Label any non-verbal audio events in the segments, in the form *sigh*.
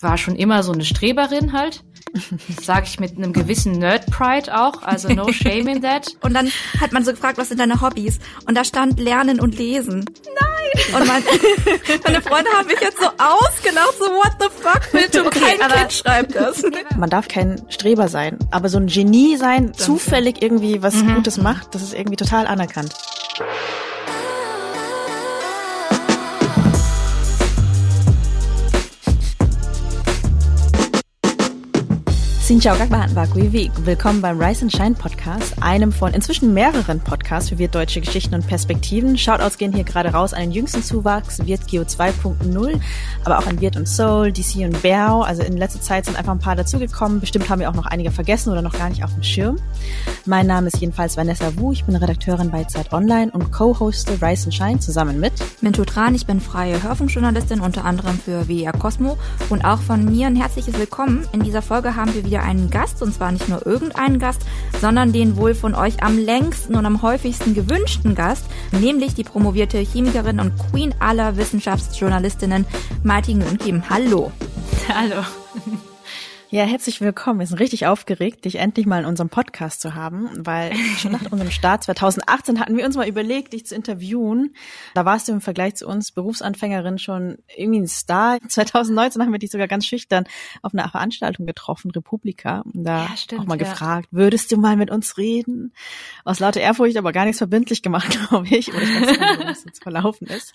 war schon immer so eine Streberin halt. Sage ich mit einem gewissen Nerd-Pride auch, also no *laughs* shame in that. Und dann hat man so gefragt, was sind deine Hobbys? Und da stand Lernen und Lesen. Nein! Und mein, *laughs* meine Freunde haben mich jetzt so ausgelacht, so what the fuck, bitte, Okay, kein aber- Kind schreibt das. *laughs* Man darf kein Streber sein, aber so ein Genie sein, zufällig irgendwie was Gutes macht, das ist irgendwie total anerkannt. Xin chào các bạn và quý vị. Willkommen beim Rise and Shine Podcast, einem von inzwischen mehreren Podcasts für wirtdeutsche Geschichten und Perspektiven. Shoutouts gehen hier gerade raus an den jüngsten Zuwachs, Wirt Geo 2.0, aber auch an Wirt und Soul, DC und Bao. Also in letzter Zeit sind einfach ein paar dazugekommen. Bestimmt haben wir auch noch einige vergessen oder noch gar nicht auf dem Schirm. Mein Name ist jedenfalls Vanessa Wu. Ich bin Redakteurin bei Zeit Online und co-hoste Rise and Shine zusammen mit Minto Tran, ich bin freie Hörfunkjournalistin, unter anderem für WR Cosmo. Und auch von mir ein herzliches Willkommen. In dieser Folge haben wir wieder einen Gast, und zwar nicht nur irgendeinen Gast, sondern den wohl von euch am längsten und am häufigsten gewünschten Gast, nämlich die promovierte Chemikerin und Queen aller Wissenschaftsjournalistinnen Martin und Kim. Hallo. Hallo. Ja, herzlich willkommen. Wir sind richtig aufgeregt, dich endlich mal in unserem Podcast zu haben, weil schon nach *laughs* unserem Start 2018 hatten wir uns mal überlegt, dich zu interviewen. Da warst du im Vergleich zu uns Berufsanfängerin schon irgendwie ein Star. *laughs* 2019 haben wir dich sogar ganz schüchtern auf einer Veranstaltung getroffen, Republika. Und da Ja, stimmt, auch mal ja. gefragt, würdest du mal mit uns reden? Aus lauter Ehrfurcht aber gar nichts verbindlich gemacht, *laughs* glaube ich. Oder ich weiß nicht, wie das jetzt verlaufen ist.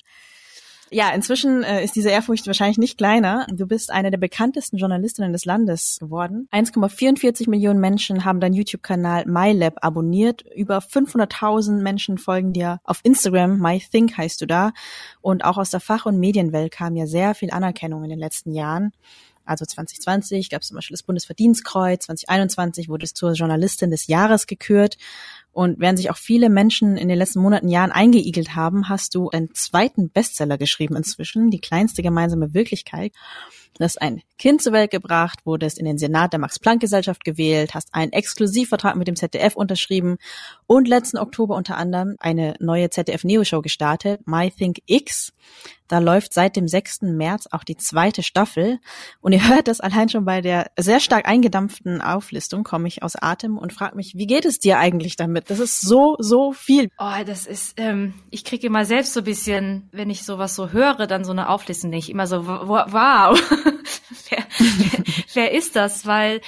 Ja, inzwischen äh, ist diese Ehrfurcht wahrscheinlich nicht kleiner. Du bist eine der bekanntesten Journalistinnen des Landes geworden. 1,44 Millionen Menschen haben deinen YouTube-Kanal MyLab abonniert. Über 500.000 Menschen folgen dir auf Instagram. MyThink heißt du da. Und auch aus der Fach- und Medienwelt kam ja sehr viel Anerkennung in den letzten Jahren. Also 2020 gab es zum Beispiel das Bundesverdienstkreuz, 2021 wurde es zur Journalistin des Jahres gekürt. Und während sich auch viele Menschen in den letzten Monaten, Jahren eingeigelt haben, hast du einen zweiten Bestseller geschrieben inzwischen, die kleinste gemeinsame Wirklichkeit. Du hast ein Kind zur Welt gebracht, wurdest in den Senat der Max-Planck-Gesellschaft gewählt, hast einen Exklusivvertrag mit dem ZDF unterschrieben und letzten Oktober unter anderem eine neue ZDF-Neo-Show gestartet, My Think X. Da läuft seit dem 6. März auch die zweite Staffel. Und ihr hört das allein schon bei der sehr stark eingedampften Auflistung, komme ich aus Atem und frage mich, wie geht es dir eigentlich damit? Das ist so, so viel. Oh, das ist, ähm, ich kriege immer selbst so ein bisschen, wenn ich sowas so höre, dann so eine Auflistung, ich immer so, wow, *laughs* wer, wer, wer ist das? Weil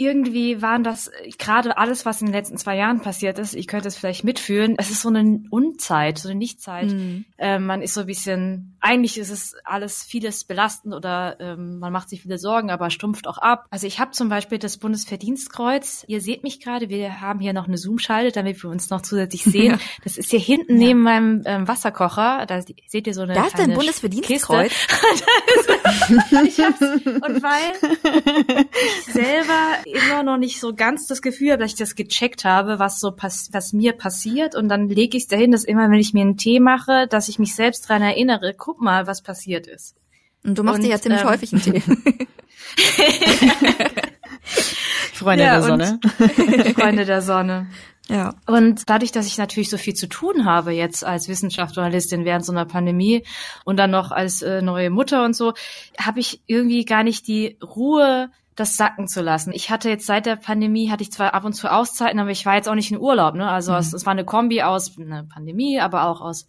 irgendwie waren das äh, gerade alles, was in den letzten zwei Jahren passiert ist, ich könnte es vielleicht mitfühlen, es ist so eine Unzeit, so eine Nichtzeit. Mhm. Ähm, man ist so ein bisschen, eigentlich ist es alles vieles belastend oder ähm, man macht sich viele Sorgen, aber stumpft auch ab. Also ich habe zum Beispiel das Bundesverdienstkreuz. Ihr seht mich gerade, wir haben hier noch eine Zoom-Schalte, damit wir uns noch zusätzlich *laughs* sehen. Das ist hier hinten neben meinem ähm, Wasserkocher. Da seht ihr so eine Da ist kleine Bundesverdienstkreuz. *laughs* *laughs* ich hab's, und weil ich selber immer noch nicht so ganz das Gefühl habe, dass ich das gecheckt habe, was so pass was mir passiert und dann lege ich es dahin, dass immer, wenn ich mir einen Tee mache, dass ich mich selbst dran erinnere, guck mal, was passiert ist. Und du machst Und, dir ja ziemlich ähm, häufig einen Tee. *laughs* Freunde Ja, der Sonne. *laughs* Freunde der Sonne. ja. Und dadurch, dass ich natürlich so viel zu tun habe jetzt als Wissenschaftsjournalistin während so einer Pandemie und dann noch als äh, neue Mutter und so, habe ich irgendwie gar nicht die Ruhe, das sacken zu lassen. Ich hatte jetzt seit der Pandemie, hatte ich zwar ab und zu Auszeiten, aber ich war jetzt auch nicht in Urlaub. Ne? Also es, es war eine Kombi aus einer Pandemie, aber auch aus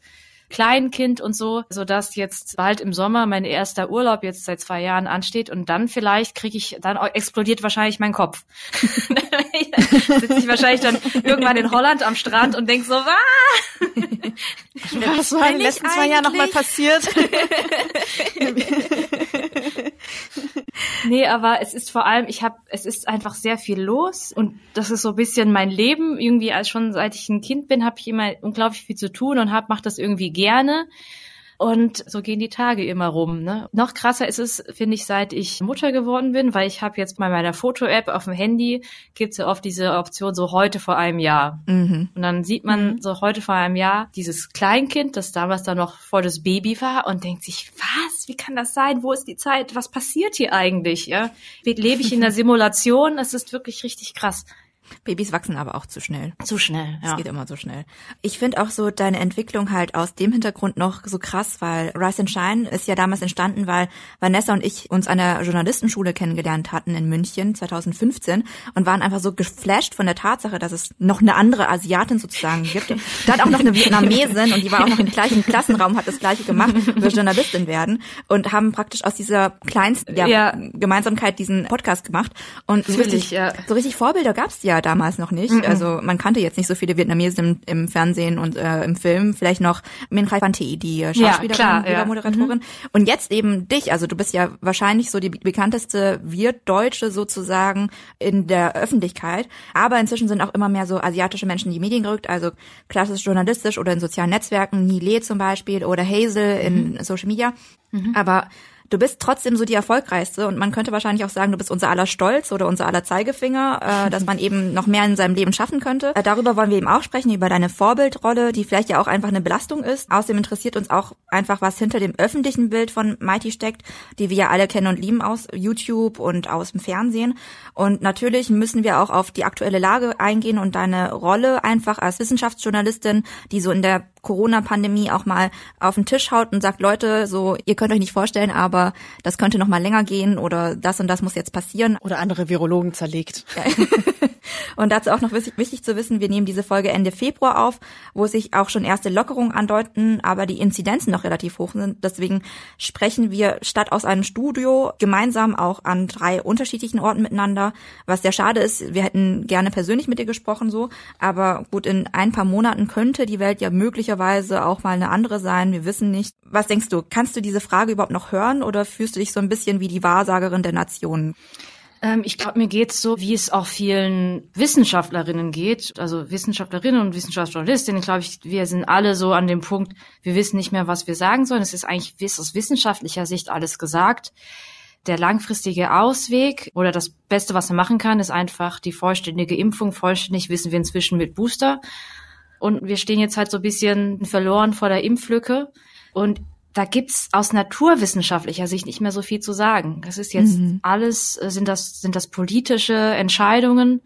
Kleinkind und so, so dass jetzt bald im Sommer mein erster Urlaub jetzt seit zwei Jahren ansteht und dann vielleicht kriege ich, dann explodiert wahrscheinlich mein Kopf. *laughs* Sitze ich wahrscheinlich dann irgendwann in Holland am Strand und denk so, ah! Was war in den letzten zwei Jahren nochmal passiert? *laughs* Nee, aber es ist vor allem, ich habe, es ist einfach sehr viel los und das ist so ein bisschen mein Leben. Irgendwie als schon seit ich ein Kind bin, habe ich immer unglaublich viel zu tun und hab, mache das irgendwie gerne. Und so gehen die Tage immer rum. Ne? Noch krasser ist es, finde ich, seit ich Mutter geworden bin, weil ich habe jetzt bei meiner Foto-App auf dem Handy, gibt's ja oft diese Option so heute vor einem Jahr. Mhm. Und dann sieht man so heute vor einem Jahr dieses Kleinkind, das damals dann noch voll das Baby war und denkt sich, was? Wie kann das sein? Wo ist die Zeit? Was passiert hier eigentlich? Ja, lebe ich in einer *laughs* Simulation? Es ist wirklich richtig krass. Babys wachsen aber auch zu schnell. Zu schnell, ja. Es geht immer so schnell. Ich finde auch so deine Entwicklung halt aus dem Hintergrund noch so krass, weil Rise and Shine ist ja damals entstanden, weil Vanessa und ich uns an der Journalistenschule kennengelernt hatten in München 2015 und waren einfach so geflasht von der Tatsache, dass es noch eine andere Asiatin sozusagen gibt. *laughs* Da hat auch noch eine Vietnamesin und die war auch noch im gleichen Klassenraum, hat das gleiche gemacht, wir Journalistin werden und haben praktisch aus dieser kleinsten ja, ja. Gemeinsamkeit diesen Podcast gemacht und so richtig, ja. so richtig Vorbilder gab's ja damals noch nicht. Mhm. Also man kannte jetzt nicht so viele Vietnamesen im, im Fernsehen und äh, im Film. Vielleicht noch Min Khai Van Thi, die Schauspielerin, ja, klar, ja. Moderatorin. Mhm. Und jetzt eben dich. Also du bist ja wahrscheinlich so die bekannteste Wirtdeutsche sozusagen in der Öffentlichkeit. Aber inzwischen sind auch immer mehr so asiatische Menschen in die Medien gerückt. Also klassisch journalistisch oder in sozialen Netzwerken. Nile zum Beispiel oder Hazel in mhm. Social Media. Mhm. Aber du bist trotzdem so die erfolgreichste und man könnte wahrscheinlich auch sagen, du bist unser aller Stolz oder unser aller Zeigefinger, äh, *laughs* dass man eben noch mehr in seinem Leben schaffen könnte. Äh, darüber wollen wir eben auch sprechen, über deine Vorbildrolle, die vielleicht ja auch einfach eine Belastung ist. Außerdem interessiert uns auch einfach, was hinter dem öffentlichen Bild von Mighty steckt, die wir ja alle kennen und lieben aus YouTube und aus dem Fernsehen. Und natürlich müssen wir auch auf die aktuelle Lage eingehen und deine Rolle einfach als Wissenschaftsjournalistin, die so in der Corona-Pandemie auch mal auf den Tisch haut und sagt, Leute, so, ihr könnt euch nicht vorstellen, aber das könnte noch mal länger gehen oder das und das muss jetzt passieren. Oder andere Virologen zerlegt. *laughs* und dazu auch noch wichtig, wichtig, zu wissen, wir nehmen diese Folge Ende Februar auf, wo sich auch schon erste Lockerungen andeuten, aber die Inzidenzen noch relativ hoch sind. Deswegen sprechen wir statt aus einem Studio gemeinsam auch an drei unterschiedlichen Orten miteinander, was sehr schade ist. Wir hätten gerne persönlich mit dir gesprochen so, aber gut, in ein paar Monaten könnte die Welt ja möglicherweise auch mal eine andere sein. Wir wissen nicht. Was denkst du? Kannst du diese Frage überhaupt noch hören oder fühlst du dich so ein bisschen wie die Wahrsagerin der Nationen? Ähm, ich glaube, mir geht's so, wie es auch vielen Wissenschaftlerinnen geht, also Wissenschaftlerinnen und Wissenschaftsjournalistinnen, glaube ich, wir sind alle so an dem Punkt, wir wissen nicht mehr, was wir sagen sollen. Es ist eigentlich aus wissenschaftlicher Sicht alles gesagt. Der langfristige Ausweg oder das Beste, was man machen kann, ist einfach die vollständige Impfung. Vollständig wissen wir inzwischen mit Booster. Und wir stehen jetzt halt so ein bisschen verloren vor der Impflücke. Und da gibt's aus naturwissenschaftlicher Sicht nicht mehr so viel zu sagen. Das ist jetzt mhm. alles, äh, sind das, sind das politische Entscheidungen.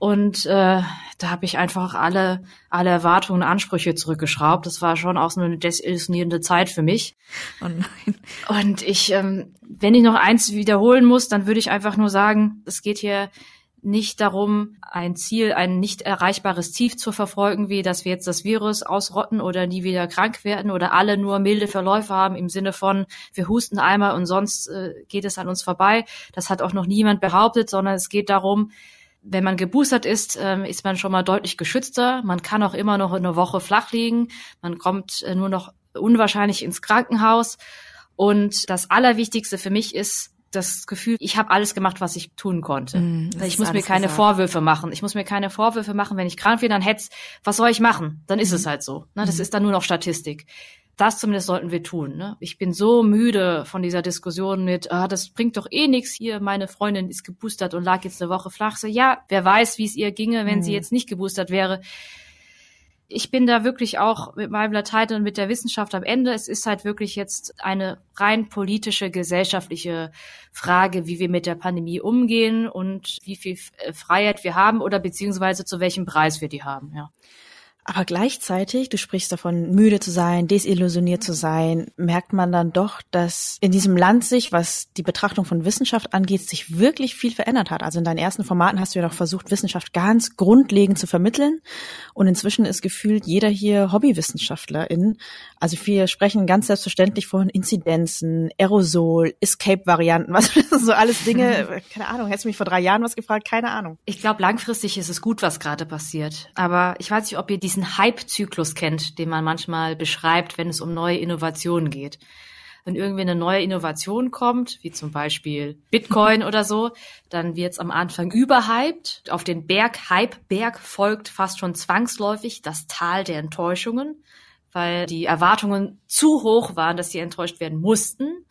Und äh, da habe ich einfach alle, alle Erwartungen und Ansprüche zurückgeschraubt. Das war schon auch so eine desillusionierende Zeit für mich. Oh nein. Und ich, ähm, wenn ich noch eins wiederholen muss, dann würde ich einfach nur sagen, es geht hier nicht darum, ein Ziel, ein nicht erreichbares Ziel zu verfolgen, wie dass wir jetzt das Virus ausrotten oder nie wieder krank werden oder alle nur milde Verläufe haben im Sinne von, wir husten einmal und sonst äh, geht es an uns vorbei. Das hat auch noch niemand behauptet, sondern es geht darum, wenn man geboostert ist, ähm, ist man schon mal deutlich geschützter. Man kann auch immer noch eine Woche flach liegen. Man kommt äh, nur noch unwahrscheinlich ins Krankenhaus. Und das Allerwichtigste für mich ist, das Gefühl, ich habe alles gemacht, was ich tun konnte. Mm, ich muss mir keine gesagt. Vorwürfe machen. Ich muss mir keine Vorwürfe machen, wenn ich krank bin, dann hätte was soll ich machen? Dann ist mm. es halt so. Ne? Das mm. ist dann nur noch Statistik. Das zumindest sollten wir tun. Ne? Ich bin so müde von dieser Diskussion mit, ah, das bringt doch eh nichts hier, meine Freundin ist geboostert und lag jetzt eine Woche flach. So, ja, wer weiß, wie es ihr ginge, wenn sie mm. jetzt nicht geboostert wäre ich bin da wirklich auch mit meinem Latein und mit der Wissenschaft am Ende. Es ist halt wirklich jetzt eine rein politische, gesellschaftliche Frage, wie wir mit der Pandemie umgehen und wie viel Freiheit wir haben oder beziehungsweise zu welchem Preis wir die haben, ja. Aber gleichzeitig, du sprichst davon, müde zu sein, desillusioniert zu sein, merkt man dann doch, dass in diesem Land sich, was die Betrachtung von Wissenschaft angeht, sich wirklich viel verändert hat. Also in deinen ersten Formaten hast du ja noch versucht, Wissenschaft ganz grundlegend zu vermitteln. Und inzwischen ist gefühlt jeder hier Hobbywissenschaftlerin. Also wir sprechen ganz selbstverständlich von Inzidenzen, Aerosol, Escape-Varianten, was *laughs* so alles Dinge, keine Ahnung, hättest du mich vor drei Jahren was gefragt, keine Ahnung. Ich glaube, langfristig ist es gut, was gerade passiert. Aber ich weiß nicht, ob ihr diesen diesen Hype-Zyklus kennt, den man manchmal beschreibt, wenn es um neue Innovationen geht. Wenn irgendwie eine neue Innovation kommt, wie zum Beispiel Bitcoin oder so, dann wird es am Anfang überhyped. Auf den Berg, Hype-Berg folgt fast schon zwangsläufig das Tal der Enttäuschungen, weil die Erwartungen zu hoch waren, dass sie enttäuscht werden mussten.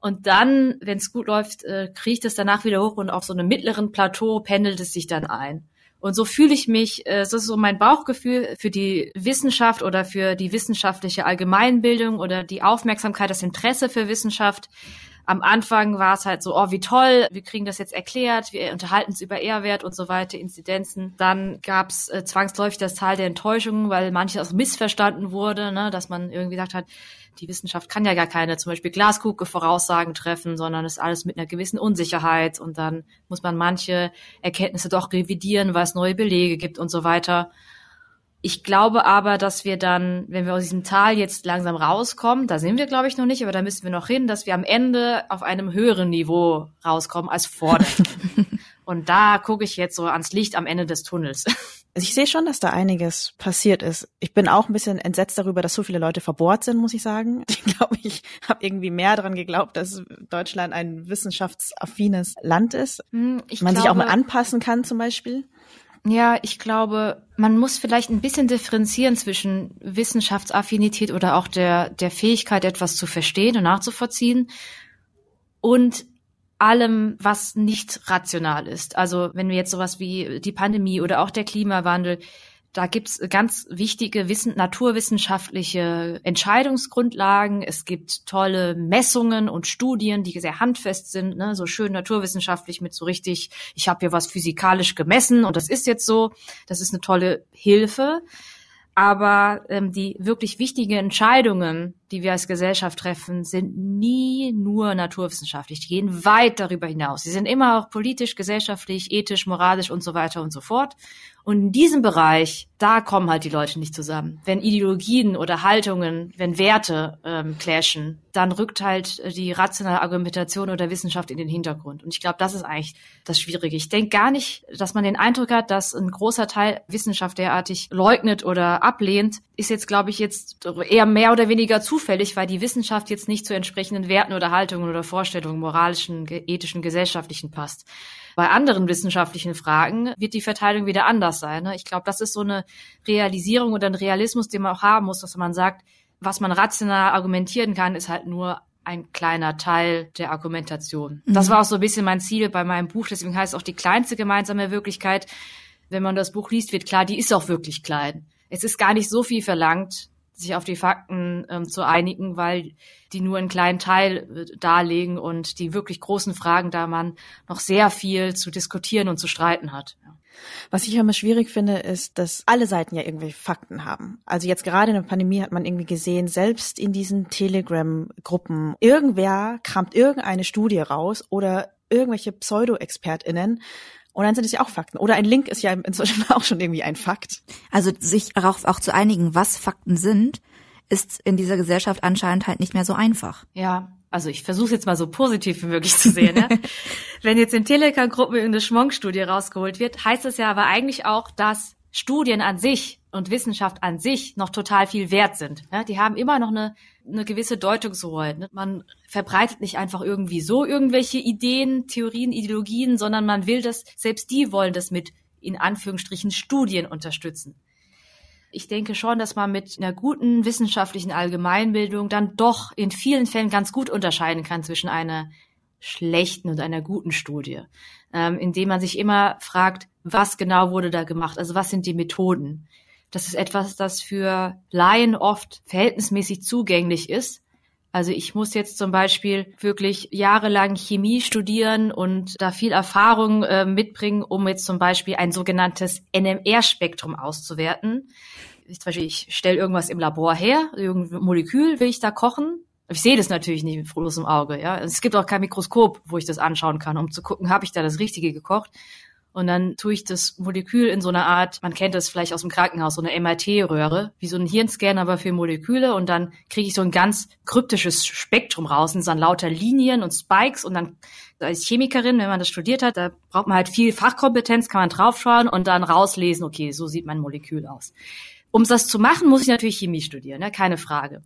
Und dann, wenn es gut läuft, äh, kriecht es danach wieder hoch und auf so einem mittleren Plateau pendelt es sich dann ein. Und so fühle ich mich, äh, das ist so mein Bauchgefühl für die Wissenschaft oder für die wissenschaftliche Allgemeinbildung oder die Aufmerksamkeit, das Interesse für Wissenschaft am Anfang war es halt so, oh, wie toll, wir kriegen das jetzt erklärt, wir unterhalten uns über R-Wert und so weiter, Inzidenzen. Dann gab es äh, zwangsläufig das Teil der Enttäuschung, weil manches auch missverstanden wurde, ne, dass man irgendwie gesagt hat, die Wissenschaft kann ja gar keine zum Beispiel Glaskugel Voraussagen treffen, sondern ist alles mit einer gewissen Unsicherheit und dann muss man manche Erkenntnisse doch revidieren, weil es neue Belege gibt und so weiter. Ich glaube aber, dass wir dann, wenn wir aus diesem Tal jetzt langsam rauskommen, da sind wir, glaube ich, noch nicht, aber da müssen wir noch hin, dass wir am Ende auf einem höheren Niveau rauskommen als vor der *laughs* Und da gucke ich jetzt so ans Licht am Ende des Tunnels. *laughs* Also ich sehe schon, dass da einiges passiert ist. Ich bin auch ein bisschen entsetzt darüber, dass so viele Leute verbohrt sind, muss ich sagen. *laughs* Ich glaube, ich habe irgendwie mehr daran geglaubt, dass Deutschland ein wissenschaftsaffines Land ist. Hm, ich Man glaube, sich auch mal anpassen kann zum Beispiel. Ja, ich glaube, man muss vielleicht ein bisschen differenzieren zwischen Wissenschaftsaffinität oder auch der, der Fähigkeit, etwas zu verstehen und nachzuvollziehen und allem, was nicht rational ist. Also wenn wir jetzt sowas wie die Pandemie oder auch der Klimawandel, da gibt's ganz wichtige Wissen, naturwissenschaftliche Entscheidungsgrundlagen. Es gibt tolle Messungen und Studien, die sehr handfest sind, ne? so schön naturwissenschaftlich mit so richtig, ich habe hier was physikalisch gemessen und das ist jetzt so. Das ist eine tolle Hilfe. Aber ähm, die wirklich wichtigen Entscheidungen, die wir als Gesellschaft treffen, sind nie nur naturwissenschaftlich. Die gehen weit darüber hinaus. Sie sind immer auch politisch, gesellschaftlich, ethisch, moralisch und so weiter und so fort. Und in diesem Bereich, da kommen halt die Leute nicht zusammen. Wenn Ideologien oder Haltungen, wenn Werte ähm, clashen, dann rückt halt die rationale Argumentation oder Wissenschaft in den Hintergrund. Und ich glaube, das ist eigentlich das Schwierige. Ich denke gar nicht, dass man den Eindruck hat, dass ein großer Teil Wissenschaft derartig leugnet oder ablehnt, ist jetzt, glaube ich, jetzt eher mehr oder weniger zufällig, weil die Wissenschaft jetzt nicht zu entsprechenden Werten oder Haltungen oder Vorstellungen, moralischen, ethischen, gesellschaftlichen passt. Bei anderen wissenschaftlichen Fragen wird die Verteilung wieder anders sein. Ne? Ich glaube, das ist so eine Realisierung oder ein Realismus, den man auch haben muss, dass man sagt, was man rational argumentieren kann, ist halt nur ein kleiner Teil der Argumentation. Mhm. Das war auch so ein bisschen mein Ziel bei meinem Buch. Deswegen heißt es auch die kleinste gemeinsame Wirklichkeit. Wenn man das Buch liest, wird klar, die ist auch wirklich klein. Es ist gar nicht so viel verlangt, sich auf die Fakten ähm, zu einigen, weil die nur einen kleinen Teil äh, darlegen und die wirklich großen Fragen, da man noch sehr viel zu diskutieren und zu streiten hat. Was ich immer schwierig finde, ist, dass alle Seiten ja irgendwie Fakten haben. Also jetzt gerade in der Pandemie hat man irgendwie gesehen, selbst in diesen Telegram-Gruppen, irgendwer kramt irgendeine Studie raus oder irgendwelche Pseudo-ExpertInnen und dann sind es ja auch Fakten. Oder ein Link ist ja inzwischen *laughs* auch schon irgendwie ein Fakt. Also sich darauf auch zu einigen, was Fakten sind, ist in dieser Gesellschaft anscheinend halt nicht mehr so einfach. Ja, also ich versuche jetzt mal so positiv wie möglich zu sehen. Ne? *laughs* Wenn jetzt in Telegram-Gruppen irgendeine Schmonk-Studie rausgeholt wird, heißt das ja aber eigentlich auch, dass Studien an sich und Wissenschaft an sich noch total viel wert sind. Ja, die haben immer noch eine, eine gewisse Deutungshoheit. Ne? Man verbreitet nicht einfach irgendwie so irgendwelche Ideen, Theorien, Ideologien, sondern man will das, selbst die wollen das mit in Anführungsstrichen Studien unterstützen. Ich denke schon, dass man mit einer guten wissenschaftlichen Allgemeinbildung dann doch in vielen Fällen ganz gut unterscheiden kann zwischen einer schlechten und einer guten Studie, ähm, indem man sich immer fragt, was genau wurde da gemacht? Also was sind die Methoden? Das ist etwas, das für Laien oft verhältnismäßig zugänglich ist. Also ich muss jetzt zum Beispiel wirklich jahrelang Chemie studieren und da viel Erfahrung äh, mitbringen, um jetzt zum Beispiel ein sogenanntes NMR-Spektrum auszuwerten. Ich, zum Beispiel, ich stelle irgendwas im Labor her, irgendein Molekül will ich da kochen. Ich sehe das natürlich nicht mit bloßem Auge. Ja, es gibt auch kein Mikroskop, wo ich das anschauen kann, um zu gucken, habe ich da das Richtige gekocht. Und dann tue ich das Molekül in so einer Art, man kennt das vielleicht aus dem Krankenhaus, so eine MRT-Röhre, wie so ein Hirnscan, aber für Moleküle. Und dann kriege ich so ein ganz kryptisches Spektrum raus. Und dann lauter Linien und Spikes. Und dann als Chemikerin, wenn man das studiert hat, da braucht man halt viel Fachkompetenz, kann man draufschauen und dann rauslesen, okay, so sieht mein Molekül aus. Um das zu machen, muss ich natürlich Chemie studieren, ne? keine Frage.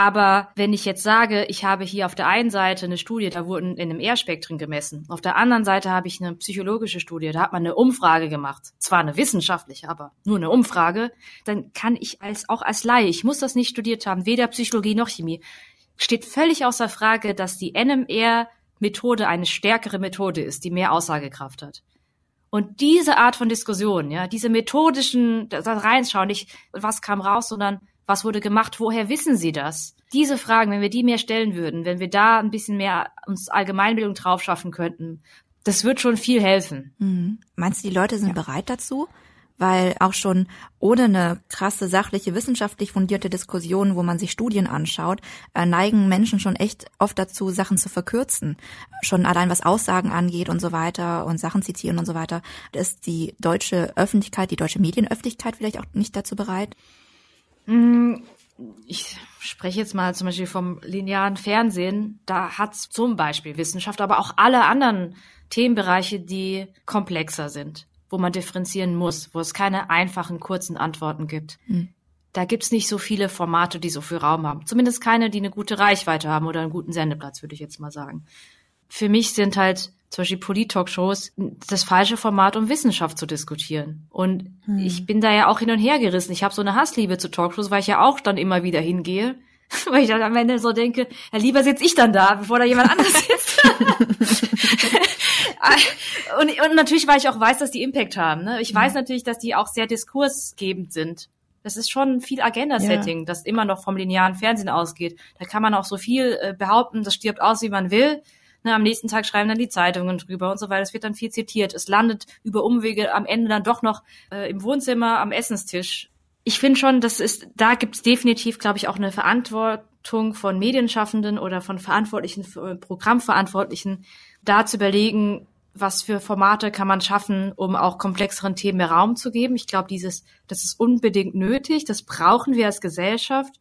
Aber wenn ich jetzt sage, ich habe hier auf der einen Seite eine Studie, da wurden in einem R-Spektrum gemessen. Auf der anderen Seite habe ich eine psychologische Studie, da hat man eine Umfrage gemacht. Zwar eine wissenschaftliche, aber nur eine Umfrage. Dann kann ich als, auch als Laie, ich muss das nicht studiert haben, weder Psychologie noch Chemie, steht völlig außer Frage, dass die NMR-Methode eine stärkere Methode ist, die mehr Aussagekraft hat. Und diese Art von Diskussion, ja, diese methodischen, da reinschauen, nicht was kam raus, sondern was wurde gemacht, woher wissen Sie das? diese Fragen, wenn wir die mehr stellen würden, wenn wir da ein bisschen mehr uns Allgemeinbildung drauf schaffen könnten, das wird schon viel helfen. Mhm. Meinst du, die Leute sind ja. bereit dazu? Weil auch schon ohne eine krasse sachliche, wissenschaftlich fundierte Diskussion, wo man sich Studien anschaut, äh, neigen Menschen schon echt oft dazu, Sachen zu verkürzen. Schon allein was Aussagen angeht und so weiter und Sachen zitieren und so weiter. Ist die deutsche Öffentlichkeit, die deutsche Medienöffentlichkeit vielleicht auch nicht dazu bereit? Mhm ich spreche jetzt mal zum Beispiel vom linearen Fernsehen, da hat's zum Beispiel Wissenschaft, aber auch alle anderen Themenbereiche, die komplexer sind, wo man differenzieren muss, wo es keine einfachen, kurzen Antworten gibt. Hm. Da gibt's nicht so viele Formate, die so viel Raum haben. Zumindest keine, die eine gute Reichweite haben oder einen guten Sendeplatz, würde ich jetzt mal sagen. Für mich sind halt zum Beispiel Polit-Talkshows das falsche Format, um Wissenschaft zu diskutieren. Und hm. ich bin da ja auch hin und her gerissen. Ich habe so eine Hassliebe zu Talkshows, weil ich ja auch dann immer wieder hingehe. *laughs* weil ich dann am Ende so denke, ja, lieber sitze ich dann da, bevor da jemand anderes sitzt. *laughs* und, und natürlich, weil ich auch weiß, dass die Impact haben. Ne? Ich weiß hm. natürlich, dass die auch sehr diskursgebend sind. Das ist schon viel Agenda-Setting, ja. das immer noch vom linearen Fernsehen ausgeht. Da kann man auch so viel äh, behaupten, das stirbt aus, wie man will. Ne, am nächsten Tag schreiben dann die Zeitungen drüber und so weiter. Es wird dann viel zitiert. Es landet über Umwege am Ende dann doch noch äh, im Wohnzimmer am Essenstisch. Ich finde schon, das ist, da gibt es definitiv, glaube ich, auch eine Verantwortung von Medienschaffenden oder von Verantwortlichen, äh, Programmverantwortlichen, da zu überlegen, was für Formate kann man schaffen, um auch komplexeren Themen mehr Raum zu geben. Ich glaube, dieses, das ist unbedingt nötig. Das brauchen wir als Gesellschaft.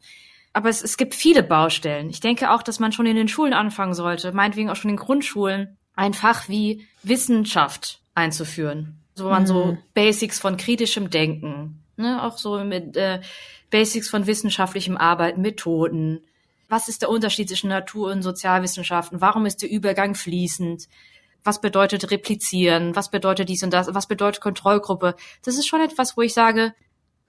Aber es, es gibt viele Baustellen. Ich denke auch, dass man schon in den Schulen anfangen sollte, meinetwegen auch schon in Grundschulen, ein Fach wie Wissenschaft einzuführen. So man mhm. so Basics von kritischem Denken, ne, auch so mit äh, Basics von wissenschaftlichem Arbeiten, Methoden. Was ist der Unterschied zwischen Natur- und Sozialwissenschaften? Warum ist der Übergang fließend? Was bedeutet replizieren? Was bedeutet dies und das? Was bedeutet Kontrollgruppe? Das ist schon etwas, wo ich sage,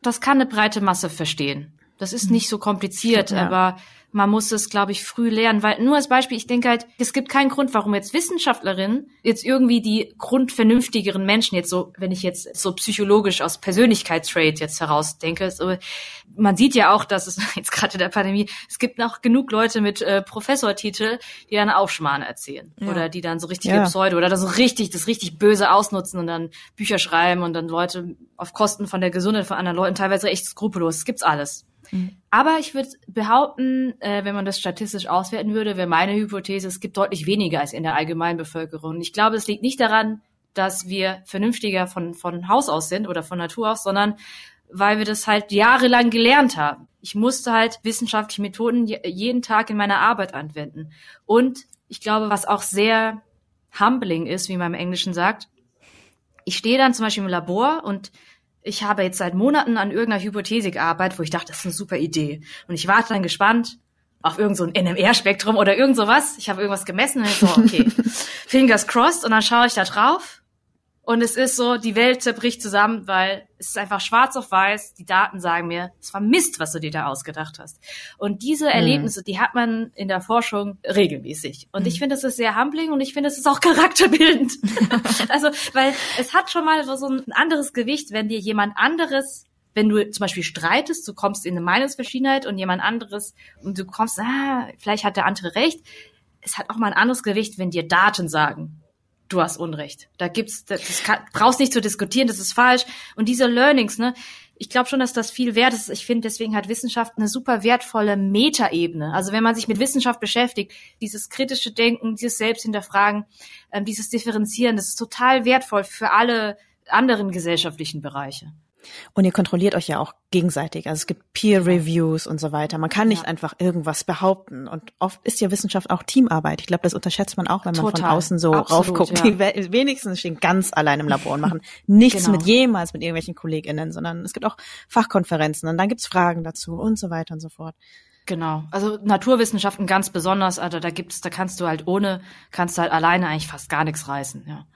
das kann eine breite Masse verstehen. Das ist nicht so kompliziert, ja. aber man muss es, glaube ich, früh lernen, weil nur als Beispiel, ich denke halt, es gibt keinen Grund, warum jetzt Wissenschaftlerinnen jetzt irgendwie die grundvernünftigeren Menschen jetzt so, wenn ich jetzt so psychologisch aus Persönlichkeitstrade jetzt herausdenke, so, man sieht ja auch, dass es *laughs* jetzt gerade in der Pandemie, es gibt noch genug Leute mit äh, Professortitel, die dann Aufschmarrn erzählen ja. oder die dann so richtige ja. Pseudo oder das so richtig, das richtig böse ausnutzen und dann Bücher schreiben und dann Leute auf Kosten von der Gesundheit von anderen Leuten teilweise echt skrupellos. Das gibt's alles. Mhm. Aber ich würde behaupten, äh, wenn man das statistisch auswerten würde, wäre meine Hypothese, es gibt deutlich weniger als in der Allgemeinbevölkerung. Ich glaube, es liegt nicht daran, dass wir vernünftiger von, von Haus aus sind oder von Natur aus, sondern weil wir das halt jahrelang gelernt haben. Ich musste halt wissenschaftliche Methoden jeden Tag in meiner Arbeit anwenden. Und ich glaube, was auch sehr humbling ist, wie man im Englischen sagt, ich stehe dann zum Beispiel im Labor und ich habe jetzt seit Monaten an irgendeiner Hypothese gearbeitet, wo ich dachte, das ist eine super Idee. Und ich warte dann gespannt auf irgendein so NMR-Spektrum oder irgend sowas. Ich habe irgendwas gemessen und ich so, okay, *laughs* fingers crossed. Und dann schaue ich da drauf und es ist so, die Welt zerbricht zusammen, weil es ist einfach schwarz auf weiß. Die Daten sagen mir, es war Mist, was du dir da ausgedacht hast. Und diese mhm. Erlebnisse, die hat man in der Forschung regelmäßig. Und mhm. ich finde, das ist sehr humbling und ich finde, es ist auch charakterbildend. *laughs* also, weil es hat schon mal so ein anderes Gewicht, wenn dir jemand anderes wenn du zum Beispiel streitest, du kommst in eine Meinungsverschiedenheit und jemand anderes und du kommst, ah, vielleicht hat der andere recht. Es hat auch mal ein anderes Gewicht, wenn dir Daten sagen, du hast Unrecht. Da gibt's, das, kann, brauchst nicht zu diskutieren, das ist falsch. Und diese Learnings, ne, ich glaube schon, dass das viel wert ist. Ich finde, deswegen hat Wissenschaft eine super wertvolle Metaebene. Also wenn man sich mit Wissenschaft beschäftigt, dieses kritische Denken, dieses Selbsthinterfragen, ähm, dieses Differenzieren, das ist total wertvoll für alle anderen gesellschaftlichen Bereiche. Und ihr kontrolliert euch ja auch gegenseitig. Also es gibt Peer Reviews und so weiter. Man kann nicht ja. einfach irgendwas behaupten. Und oft ist ja Wissenschaft auch Teamarbeit. Ich glaube, das unterschätzt man auch, wenn man Total. von außen so Absolut, raufguckt. Ja. Die wenigsten stehen ganz allein im Labor und machen *laughs* nichts genau. mit jemals mit irgendwelchen KollegInnen, sondern es gibt auch Fachkonferenzen und dann gibt's Fragen dazu und so weiter und so fort. Genau. Also Naturwissenschaften ganz besonders, also da gibt's, da kannst du halt ohne, kannst du halt alleine eigentlich fast gar nichts reißen, ja.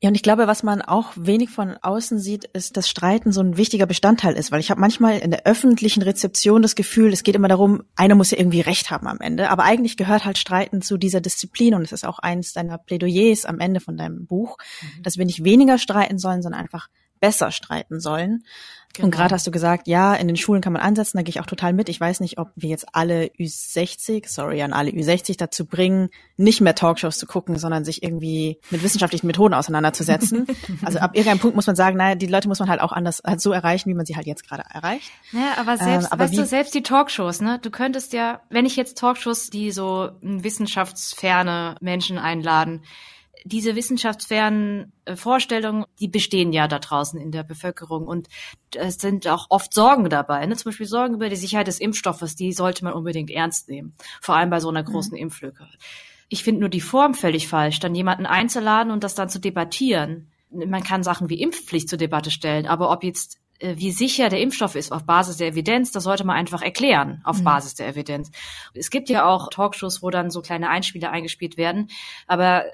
Ja, und ich glaube, was man auch wenig von außen sieht, ist, dass Streiten so ein wichtiger Bestandteil ist, weil ich habe manchmal in der öffentlichen Rezeption das Gefühl, es geht immer darum, einer muss ja irgendwie recht haben am Ende, aber eigentlich gehört halt Streiten zu dieser Disziplin und es ist auch eins deiner Plädoyers am Ende von deinem Buch, mhm. dass wir nicht weniger streiten sollen, sondern einfach besser streiten sollen. Genau. Und gerade hast du gesagt, ja, in den Schulen kann man ansetzen, da gehe ich auch total mit. Ich weiß nicht, ob wir jetzt alle Ü60, sorry an alle Ü60 dazu bringen, nicht mehr Talkshows zu gucken, sondern sich irgendwie mit wissenschaftlichen Methoden auseinanderzusetzen. *laughs* also ab irgendeinem Punkt muss man sagen, naja, die Leute muss man halt auch anders halt so erreichen, wie man sie halt jetzt gerade erreicht. Naja, aber selbst, ähm, aber weißt du, selbst die Talkshows, ne? Du könntest ja, wenn ich jetzt Talkshows, die so wissenschaftsferne Menschen einladen, diese wissenschaftsfernen äh, Vorstellungen, die bestehen ja da draußen in der Bevölkerung und es sind auch oft Sorgen dabei. Ne? Zum Beispiel Sorgen über die Sicherheit des Impfstoffes, die sollte man unbedingt ernst nehmen. Vor allem bei so einer mhm. großen mhm. Impflücke. Ich finde nur die Form völlig falsch, dann jemanden einzuladen und das dann zu debattieren. Man kann Sachen wie Impfpflicht zur Debatte stellen, aber ob jetzt äh, wie sicher der Impfstoff ist auf Basis der Evidenz, das sollte man einfach erklären auf mhm. Basis der Evidenz. Es gibt ja auch Talkshows, wo dann so kleine Einspieler eingespielt werden, aber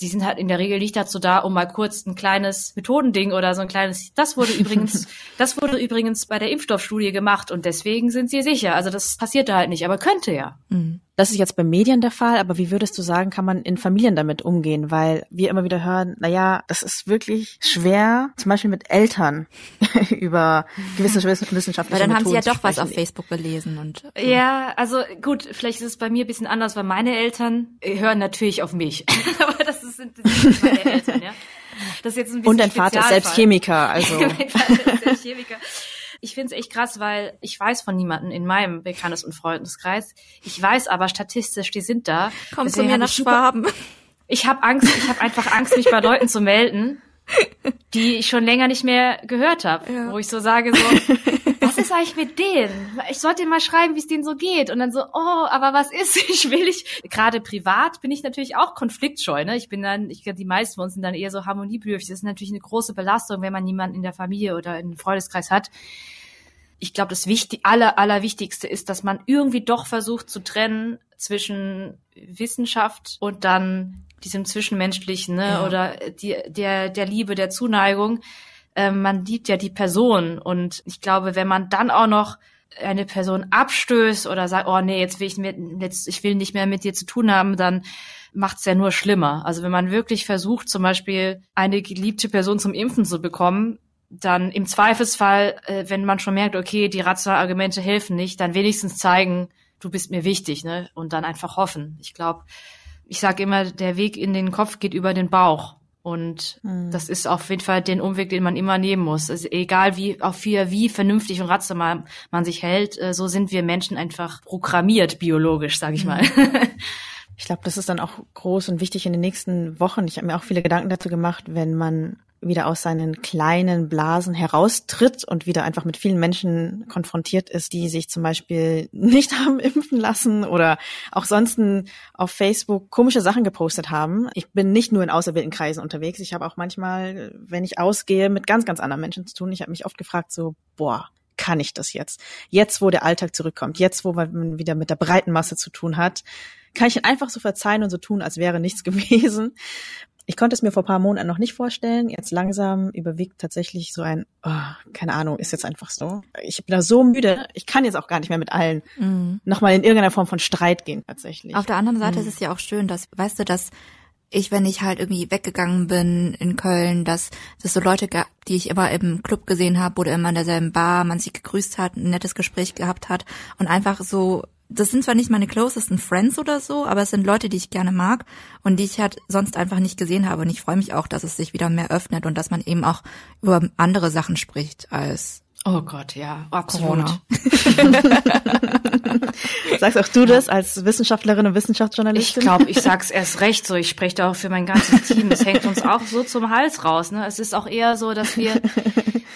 die sind halt in der Regel nicht dazu da, um mal kurz ein kleines Methodending oder so ein kleines, das wurde *laughs* übrigens, das wurde übrigens bei der Impfstoffstudie gemacht und deswegen sind sie sicher. Also das passiert da halt nicht, aber könnte ja. Mhm. Das ist jetzt bei Medien der Fall, aber wie würdest du sagen, kann man in Familien damit umgehen? Weil wir immer wieder hören, na ja, das ist wirklich schwer, zum Beispiel mit Eltern *laughs* über gewisse *laughs* wissenschaftliche Weil dann Methoden haben sie ja doch was auf Facebook gelesen und. So. Ja, also gut, vielleicht ist es bei mir ein bisschen anders, weil meine Eltern hören natürlich auf mich. *laughs* aber das, ist, das sind meine Eltern, ja. Das ist jetzt ein bisschen Und dein Vater ist selbst Chemiker, also. mein Vater ist selbst Chemiker. Ich finde es echt krass, weil ich weiß von niemanden in meinem Bekanntes- und Freundeskreis. Ich weiß aber statistisch, die sind da. Komm zu mir nach Schwaben. Ich habe Angst, ich habe einfach Angst, mich bei Leuten zu melden, die ich schon länger nicht mehr gehört habe, ja. wo ich so sage so, was ist eigentlich mit denen? Ich sollte mal schreiben, wie es denen so geht und dann so, oh, aber was ist? *laughs* Ich will ich gerade privat bin ich natürlich auch konfliktscheu, ne? Ich bin dann, ich glaube, die meisten von uns sind dann eher so harmoniebedürftig. Das ist natürlich eine große Belastung, wenn man niemanden in der Familie oder im Freundeskreis hat. Ich glaube, das wichtig, aller, allerwichtigste ist, dass man irgendwie doch versucht zu trennen zwischen Wissenschaft und dann diesem zwischenmenschlichen, ne, ja. oder die, der, der Liebe, der Zuneigung. Ähm, man liebt ja die Person und ich glaube, wenn man dann auch noch eine Person abstößt oder sagt, oh nee, jetzt will ich mit, jetzt, ich will nicht mehr mit dir zu tun haben, dann macht's ja nur schlimmer. Also wenn man wirklich versucht, zum Beispiel eine geliebte Person zum Impfen zu bekommen, dann im Zweifelsfall, äh, wenn man schon merkt, okay, die rationalen Argumente helfen nicht, dann wenigstens zeigen, du bist mir wichtig, ne? Und dann einfach hoffen. Ich glaube, ich sage immer, der Weg in den Kopf geht über den Bauch. Und mhm. das ist auf jeden Fall den Umweg, den man immer nehmen muss. Also egal wie, auf wie, wie vernünftig und rational man sich hält, äh, so sind wir Menschen einfach programmiert, biologisch, sage ich mhm. mal. *laughs* Ich glaube, das ist dann auch groß und wichtig in den nächsten Wochen. Ich habe mir auch viele Gedanken dazu gemacht, wenn man wieder aus seinen kleinen Blasen heraustritt und wieder einfach mit vielen Menschen konfrontiert ist, die sich zum Beispiel *laughs* nicht haben impfen lassen oder auch sonst auf Facebook komische Sachen gepostet haben. Ich bin nicht nur in auserwählten Kreisen unterwegs. Ich habe auch manchmal, wenn ich ausgehe, mit ganz, ganz anderen Menschen zu tun. Ich habe mich oft gefragt, so, boah, kann ich das jetzt? Jetzt, wo der Alltag zurückkommt, jetzt, wo man wieder mit der breiten Masse zu tun hat, kann ich einfach so verzeihen und so tun, als wäre nichts *laughs* gewesen. Ich konnte es mir vor paar Monaten noch nicht vorstellen. Jetzt langsam überwiegt tatsächlich so ein, oh, keine Ahnung, ist jetzt einfach so. Ich bin da so müde. Ich kann jetzt auch gar nicht mehr mit allen mhm. nochmal in irgendeiner Form von Streit gehen tatsächlich. Auf der anderen Seite mhm. ist es ja auch schön, dass, weißt du, dass ich, wenn ich halt irgendwie weggegangen bin in Köln, dass es so Leute gab, die ich immer im Club gesehen habe oder immer in derselben Bar, man sich gegrüßt hat, ein nettes Gespräch gehabt hat und einfach so das sind zwar nicht meine closesten Friends oder so, aber es sind Leute, die ich gerne mag und die ich halt sonst einfach nicht gesehen habe. Und ich freue mich auch, dass es sich wieder mehr öffnet und dass man eben auch über andere Sachen spricht als Oh Gott, ja, absolut. *laughs* Sagst auch du das als Wissenschaftlerin und Wissenschaftsjournalistin? Ich glaube, ich sag's erst recht so. Ich spreche da auch für mein ganzes Team. Es hängt uns auch so zum Hals raus. Ne? Es ist auch eher so, dass wir *laughs*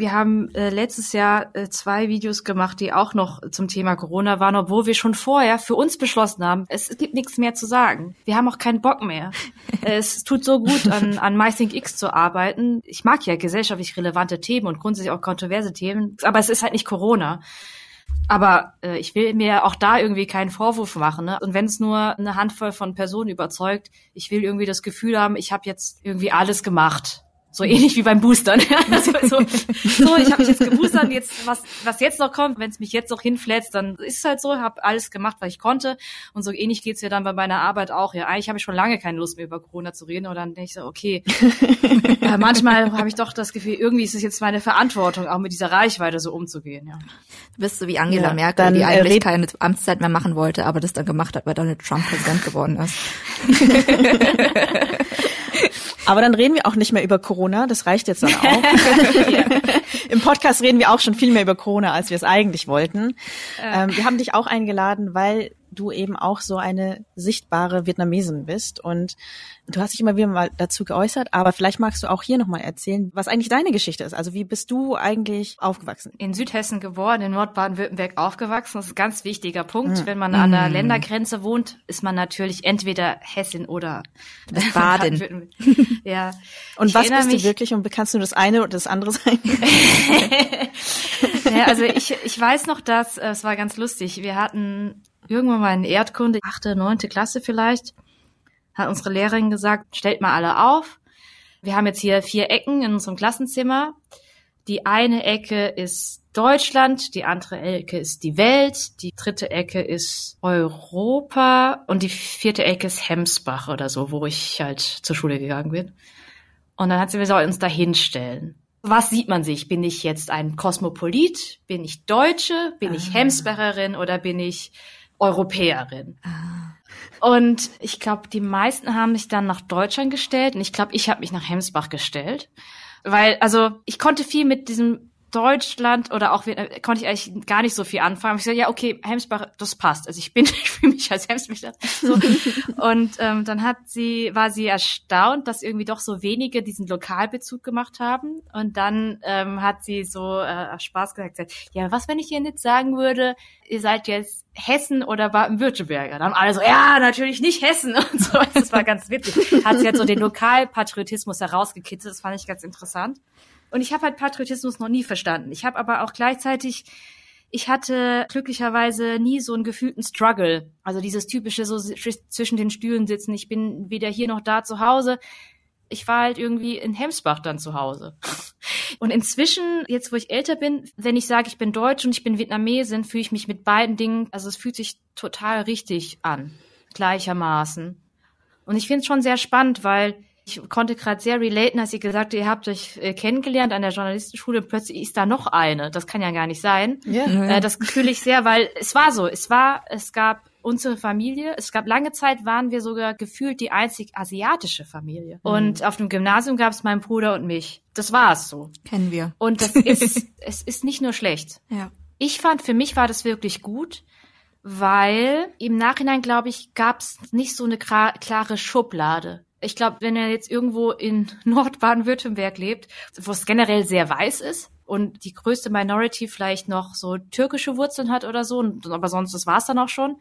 wir haben äh, letztes Jahr äh, zwei Videos gemacht, die auch noch zum Thema Corona waren, obwohl wir schon vorher für uns beschlossen haben, es, gibt nichts mehr zu sagen. Wir haben auch keinen Bock mehr. *laughs* es tut so gut, an, an MyThinkX zu arbeiten. Ich mag ja gesellschaftlich relevante Themen und grundsätzlich auch kontroverse Themen, aber es ist halt nicht Corona. Aber äh, ich will mir auch da irgendwie keinen Vorwurf machen. Ne? Und wenn es nur eine Handvoll von Personen überzeugt, ich will irgendwie das Gefühl haben, ich habe jetzt irgendwie alles gemacht So ähnlich wie beim Boostern. *laughs* so, so, *laughs* so, ich habe mich jetzt geboostert und jetzt, was, was jetzt noch kommt, wenn es mich jetzt noch hinflätzt, dann ist es halt so, habe alles gemacht, was ich konnte. Und so ähnlich geht's mir dann bei meiner Arbeit auch. Ja, eigentlich habe ich schon lange keine Lust mehr über Corona zu reden. Und dann denke ich so, okay, *laughs* äh, manchmal habe ich doch das Gefühl, irgendwie ist es jetzt meine Verantwortung, auch mit dieser Reichweite so umzugehen. Ja. Du bist so wie Angela ja, Merkel, dann, die äh, eigentlich äh, keine Amtszeit mehr machen wollte, aber das dann gemacht hat, weil Donald Trump Präsident geworden ist. Aber dann reden wir auch nicht mehr über Corona, das reicht jetzt dann auch. *laughs* Im Podcast reden wir auch schon viel mehr über Corona, als wir es eigentlich wollten. Ähm, wir haben dich auch eingeladen, weil du eben auch so eine sichtbare Vietnamesin bist und du hast dich immer wieder mal dazu geäußert, aber vielleicht magst du auch hier nochmal erzählen, was eigentlich deine Geschichte ist. Also wie bist du eigentlich aufgewachsen? In Südhessen geboren, in Nordbaden-Württemberg aufgewachsen. Das ist ein ganz wichtiger Punkt. Mhm. Wenn man an der mm. Ländergrenze wohnt, ist man natürlich entweder Hessin oder Baden. *laughs* ja. Und ich was bist du wirklich und kannst du das eine oder das andere sein? *laughs* ja, also ich, ich weiß noch, dass äh, es war ganz lustig. Wir hatten irgendwann mal in Erdkunde, achte, neunte Klasse vielleicht, hat unsere Lehrerin gesagt, stellt mal alle auf. Wir haben jetzt hier vier Ecken in unserem Klassenzimmer. Die eine Ecke ist Deutschland, die andere Ecke ist die Welt, die dritte Ecke ist Europa und die vierte Ecke ist Hemsbach oder so, wo ich halt zur Schule gegangen bin. Und dann hat sie, wir sollen uns da hinstellen. Was sieht man sich? Bin ich jetzt ein Kosmopolit? Bin ich Deutsche? Bin ich ah. Hemsbacherin oder bin ich Europäerin. Ah. Und ich glaube, die meisten haben sich dann nach Deutschland gestellt und ich glaube, ich habe mich nach Hemsbach gestellt. Weil, also ich konnte viel mit diesem Deutschland oder auch äh, konnte ich eigentlich gar nicht so viel anfangen. Ich so, ja, okay, Hemsbach, das passt. Also ich bin, *laughs* ich fühle mich als Hemsbach. So. *laughs* und ähm, dann hat sie, war sie erstaunt, dass irgendwie doch so wenige diesen Lokalbezug gemacht haben. Und dann ähm, hat sie so äh, Spaß gesagt, ja, was, wenn ich ihr nicht sagen würde, ihr seid jetzt Hessen oder Baden-Württemberger? Dann haben alle so, ja, natürlich nicht Hessen *laughs* und so. Das war ganz witzig. Hat sie jetzt so den Lokalpatriotismus herausgekitzelt. Das fand ich ganz interessant. Und ich habe halt Patriotismus noch nie verstanden. Ich habe aber auch gleichzeitig ich hatte glücklicherweise nie so einen gefühlten Struggle. Also dieses typische so zwischen den Stühlen sitzen. Ich bin weder hier noch da zu Hause. Ich war halt irgendwie in Hemsbach dann zu Hause. *laughs* Und inzwischen, jetzt wo ich älter bin, wenn ich sage, ich bin Deutsch und ich bin Vietnamesin, fühle ich mich mit beiden Dingen, also es fühlt sich total richtig an. Gleichermaßen. Und ich finde es schon sehr spannend, weil ich konnte gerade sehr relaten, als ihr gesagt habt, ihr habt euch äh, kennengelernt an der Journalistenschule und plötzlich ist da noch eine. Das kann ja gar nicht sein. Ja. Äh, das fühle ich sehr, weil es war so. Es war, es gab unsere Familie. Es gab lange Zeit, waren wir sogar gefühlt die einzig asiatische Familie. Mhm. Und auf dem Gymnasium gab es meinen Bruder und mich. Das war es so. Kennen wir. Und das *laughs* ist, es ist nicht nur schlecht. Ja. Ich fand, für mich war das wirklich gut, weil im Nachhinein, glaube ich, gab es nicht so eine klare Schublade ich glaube, wenn er jetzt irgendwo in *laughs* Nordbaden-Württemberg lebt, wo es generell sehr weiß ist und die größte Minority vielleicht noch so türkische Wurzeln hat oder so, aber sonst das war's dann auch schon,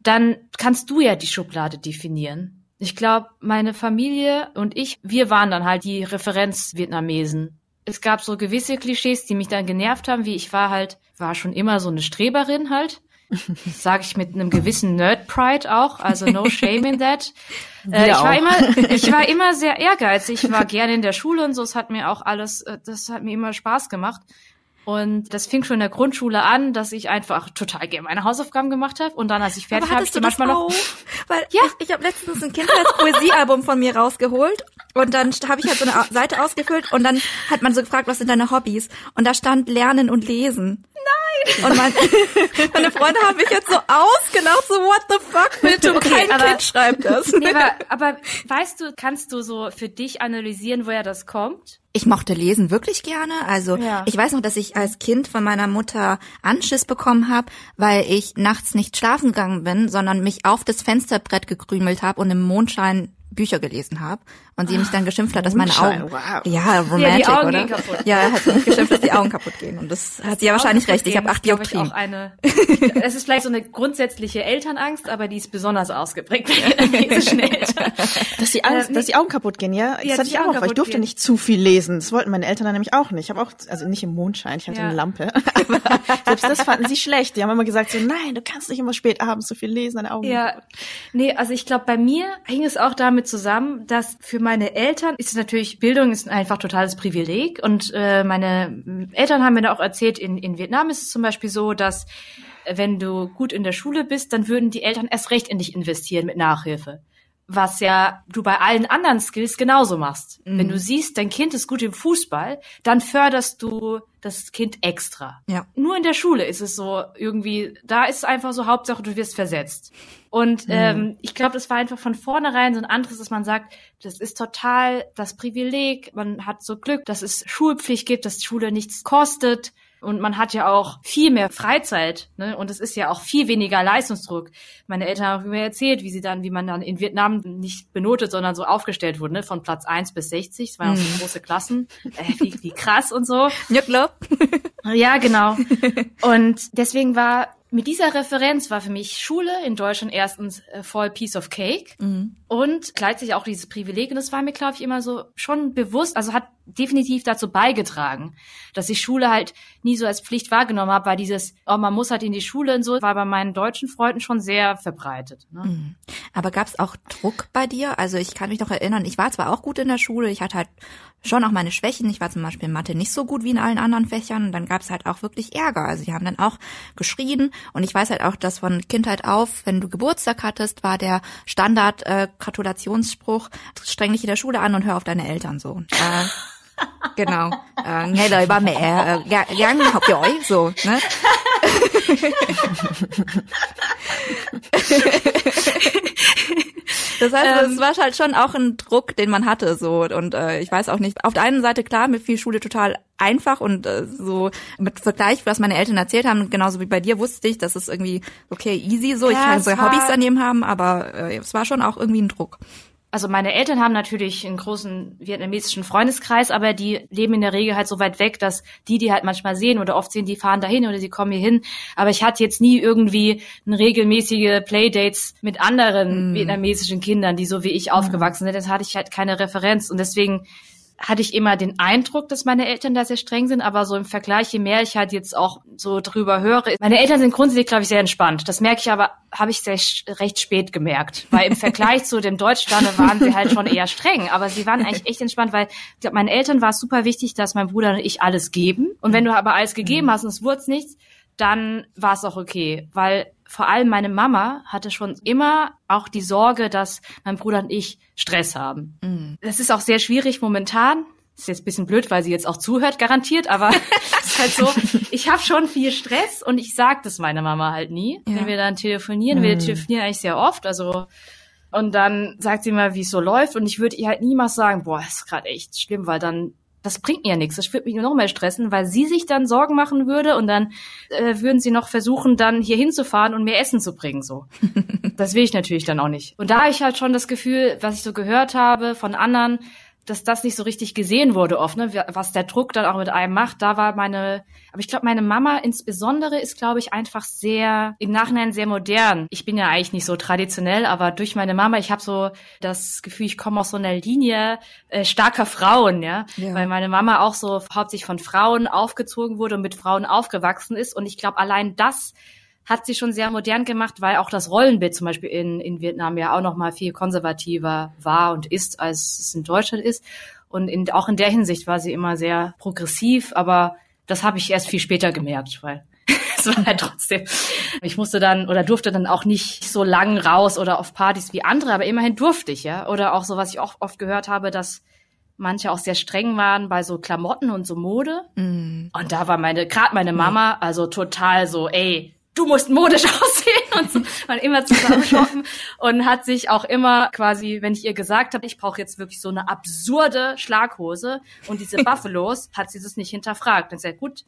dann kannst du ja die Schublade definieren. Ich glaube, meine Familie und ich, wir waren dann halt die Referenz-Vietnamesen. Es gab so gewisse Klischees, die mich dann genervt haben, wie ich war halt, war schon immer so eine Streberin halt *laughs* sage ich mit einem gewissen Nerd-Pride auch, also no shame in that. *laughs* Äh, ich war immer, *laughs* ich war immer sehr ehrgeizig, ich war gerne in der Schule und so, es hat mir auch alles, äh, das hat mir immer Spaß gemacht. Und das fing schon in der Grundschule an, dass ich einfach total gerne meine Hausaufgaben gemacht habe. Und dann, als ich fertig habe, ich die manchmal noch. *laughs* Weil ja. ich, ich habe letztens ein Kindheitspoesiealbum von mir rausgeholt und dann habe ich halt so eine Seite ausgefüllt und dann hat man so gefragt, was sind deine Hobbys? Und da stand Lernen und Lesen. Und mein, *laughs* meine Freunde haben mich jetzt so ausgelacht, so what the fuck, bitte, *laughs* okay, kein aber, Kind schreibt das. Nee, aber, aber weißt du, kannst du so für dich analysieren, woher das kommt? Ich mochte lesen wirklich gerne. Also ja. ich weiß noch, dass ich als Kind von meiner Mutter Anschiss bekommen habe, weil ich nachts nicht schlafen gegangen bin, sondern mich auf das Fensterbrett gekrümelt habe und im Mondschein Bücher gelesen habe und sie mich dann geschimpft hat, dass meine Augen wow. ja romantic ja, oder ja hat mich geschimpft, dass die Augen kaputt gehen und das hat sie ja wahrscheinlich recht. Ich habe acht Dioptrien. Ich eine, es ist vielleicht so eine grundsätzliche Elternangst, aber die ist besonders ausgeprägt *laughs* dass die Angst, äh, dass die Augen kaputt gehen, ja, das ja, hatte ich auch, weil ich durfte gehen. nicht zu viel lesen. Das wollten meine Eltern dann nämlich auch nicht. Ich habe auch also nicht im Mondschein, ich hatte ja. eine Lampe, aber selbst das fanden sie schlecht. Die haben immer gesagt so, nein, du kannst nicht immer spät abends so viel lesen, deine Augen. Ja, nee, also ich glaube, bei mir hing es auch damit damit zusammen, dass für meine Eltern ist natürlich, Bildung ist einfach totales Privileg. Und äh, meine Eltern haben mir da auch erzählt, in, in Vietnam ist es zum Beispiel so, dass wenn du gut in der Schule bist, dann würden die Eltern erst recht in dich investieren mit Nachhilfe was ja du bei allen anderen Skills genauso machst. Mhm. Wenn du siehst, dein Kind ist gut im Fußball, dann förderst du das Kind extra. Ja. Nur in der Schule ist es so irgendwie, da ist es einfach so Hauptsache, du wirst versetzt. Und mhm. ähm, ich glaube, das war einfach von vornherein so ein anderes, dass man sagt, das ist total das Privileg, man hat so Glück, dass es Schulpflicht gibt, dass Schule nichts kostet. Und man hat ja auch viel mehr Freizeit, ne? Und es ist ja auch viel weniger Leistungsdruck. Meine Eltern haben mir erzählt, wie sie dann, wie man dann in Vietnam nicht benotet, sondern so aufgestellt wurde, ne? Von Platz eins bis 60. Das waren auch so mhm. große Klassen. Äh, wie, wie krass und so. *laughs* Ja, genau. *laughs* Und deswegen war mit dieser Referenz war für mich Schule in Deutschland erstens äh, voll Piece of Cake mhm. und gleichzeitig auch dieses Privileg. Und das war mir, glaube ich, immer so schon bewusst, also hat definitiv dazu beigetragen, dass ich Schule halt nie so als Pflicht wahrgenommen habe, weil dieses, oh, man muss halt in die Schule und so, war bei meinen deutschen Freunden schon sehr verbreitet. Ne? Mhm. Aber gab es auch Druck bei dir? Also ich kann mich noch erinnern, ich war zwar auch gut in der Schule, ich hatte halt schon auch meine Schwächen. Ich war zum Beispiel in Mathe nicht so gut wie in allen anderen Fächern. Und dann gab es halt auch wirklich Ärger. Also die haben dann auch geschrien. Und ich weiß halt auch, dass von Kindheit auf, wenn du Geburtstag hattest, war der Standard äh, Gratulationsspruch, streng dich in der Schule an und hör auf deine Eltern so. Äh, *laughs* genau. Äh, nghe lời ba mẹ, äh, gắng học giỏi, so, ne? *laughs* *laughs* Das heißt, ähm, es war halt schon auch ein Druck, den man hatte, so und äh, ich weiß auch nicht. Auf der einen Seite klar, mir fiel Schule total einfach und äh, so mit Vergleich, was meine Eltern erzählt haben, genauso wie bei dir wusste ich, dass es irgendwie okay easy so. Ja, ich kann so Hobbys daneben haben, aber äh, es war schon auch irgendwie ein Druck also meine Eltern haben natürlich einen großen vietnamesischen Freundeskreis, aber die leben in der Regel halt so weit weg, dass die, die halt manchmal sehen oder oft sehen, die fahren dahin oder die kommen hier hin. Aber ich hatte jetzt nie irgendwie ein regelmäßige Playdates mit anderen mm. vietnamesischen Kindern, die so wie ich aufgewachsen sind. Das hatte ich halt keine Referenz und deswegen hatte ich immer den Eindruck, dass meine Eltern da sehr streng sind, aber so im Vergleich, je mehr ich halt jetzt auch so drüber höre, meine Eltern sind grundsätzlich, glaube ich, sehr entspannt. Das merke ich aber, habe ich sehr recht spät gemerkt, weil im Vergleich zu dem Deutschstande waren sie halt schon eher streng, aber sie waren eigentlich echt entspannt, weil ich glaube, meinen Eltern war es super wichtig, dass mein Bruder und ich alles geben. Und wenn du aber alles gegeben mhm. hast und es wurde nichts, dann war es auch okay, weil vor allem meine Mama hatte schon immer auch die Sorge, dass mein Bruder und ich Stress haben. Mhm. Das ist auch sehr schwierig momentan. ist jetzt ein bisschen blöd, weil sie jetzt auch zuhört, garantiert, aber *laughs* es ist halt so, ich habe schon viel Stress und ich sag das meiner Mama halt nie, ja. wenn wir dann telefonieren. Mhm. Wir telefonieren eigentlich sehr oft, also und dann sagt sie mal, wie es so läuft und ich würde ihr halt niemals sagen, boah, ist gerade echt schlimm, weil dann das bringt mir ja nichts. Das würde mich nur noch mehr stressen, weil sie sich dann Sorgen machen würde und dann äh, würden sie noch versuchen, dann hier hinzufahren und mir Essen zu bringen. So, *laughs* das will ich natürlich dann auch nicht. Und da habe ich halt schon das Gefühl, was ich so gehört habe von anderen, dass das nicht so richtig gesehen wurde oft, ne? was der Druck dann auch mit einem macht. Da war meine, aber ich glaube, meine Mama insbesondere ist, glaube ich, einfach sehr, im Nachhinein sehr modern. Ich bin ja eigentlich nicht so traditionell, aber durch meine Mama, ich habe so das Gefühl, ich komme aus so einer Linie äh, starker Frauen, ja? ja, weil meine Mama auch so hauptsächlich von Frauen aufgezogen wurde und mit Frauen aufgewachsen ist. Und ich glaube, allein das hat sie schon sehr modern gemacht, weil auch das Rollenbild zum Beispiel in, in Vietnam ja auch noch mal viel konservativer war und ist, als es in Deutschland ist. Und in, auch in der Hinsicht war sie immer sehr progressiv, aber das habe ich erst viel später gemerkt, weil *laughs* es war halt trotzdem. Ich musste dann oder durfte dann auch nicht so lang raus oder auf Partys wie andere, aber immerhin durfte ich, ja. Oder auch so, was ich auch oft gehört habe, dass manche auch sehr streng waren bei so Klamotten und so Mode. Mm. Und da war meine, gerade meine Mama, also total so, ey, du musst modisch *laughs* aussehen und so, man immer zusammen *laughs* shoppen und hat sich auch immer quasi, wenn ich ihr gesagt habe, ich brauche jetzt wirklich so eine absurde Schlaghose und diese *laughs* Buffalos, hat sie das nicht hinterfragt. Dann sehr gut,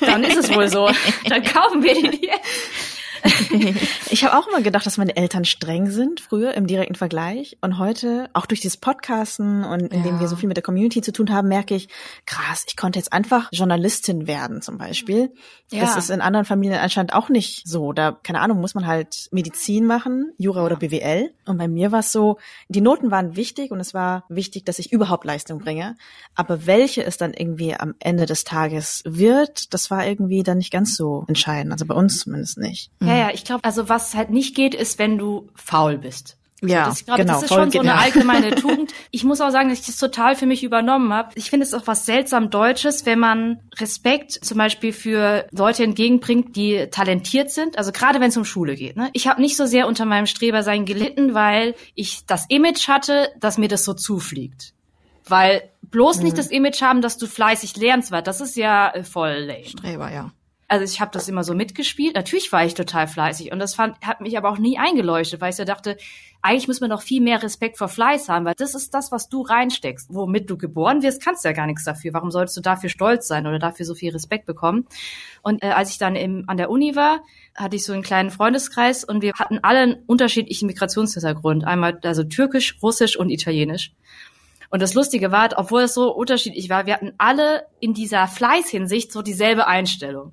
dann ist es wohl so. Dann kaufen wir die dir. *laughs* ich habe auch immer gedacht, dass meine Eltern streng sind, früher im direkten Vergleich. Und heute, auch durch dieses Podcasten und indem ja. wir so viel mit der Community zu tun haben, merke ich, krass, ich konnte jetzt einfach Journalistin werden zum Beispiel. Ja. Das ist in anderen Familien anscheinend auch nicht so. Da, keine Ahnung, muss man halt Medizin machen, Jura oder BWL. Und bei mir war es so, die Noten waren wichtig und es war wichtig, dass ich überhaupt Leistung bringe. Aber welche es dann irgendwie am Ende des Tages wird, das war irgendwie dann nicht ganz so entscheidend. Also bei uns zumindest nicht. Ja, ja, ich glaube, also was halt nicht geht, ist, wenn du faul bist. Ja, das, ich glaube, genau. Das ist schon so eine allgemeine *laughs* Tugend. Ich muss auch sagen, dass ich das total für mich übernommen habe. Ich finde es auch was seltsam Deutsches, wenn man Respekt zum Beispiel für Leute entgegenbringt, die talentiert sind. Also gerade wenn es um Schule geht. Ne? Ich habe nicht so sehr unter meinem Strebersein gelitten, weil ich das Image hatte, dass mir das so zufliegt. Weil bloß mhm. nicht das Image haben, dass du fleißig lernst, weil das ist ja äh, voll lame. Streber, ja also ich habe das immer so mitgespielt. Natürlich war ich total fleißig und das fand, hat mich aber auch nie eingeleuchtet, weil ich so dachte, eigentlich muss man doch viel mehr Respekt vor Fleiß haben, weil das ist das, was du reinsteckst. Womit du geboren wirst, kannst du ja gar nichts dafür. Warum solltest du dafür stolz sein oder dafür so viel Respekt bekommen? Und äh, als ich dann im, an der Uni war, hatte ich so einen kleinen Freundeskreis und wir hatten alle einen unterschiedlichen Migrationshintergrund. Einmal also türkisch, russisch und italienisch. Und das Lustige war, obwohl es so unterschiedlich war, wir hatten alle in dieser Fleißhinsicht so dieselbe Einstellung.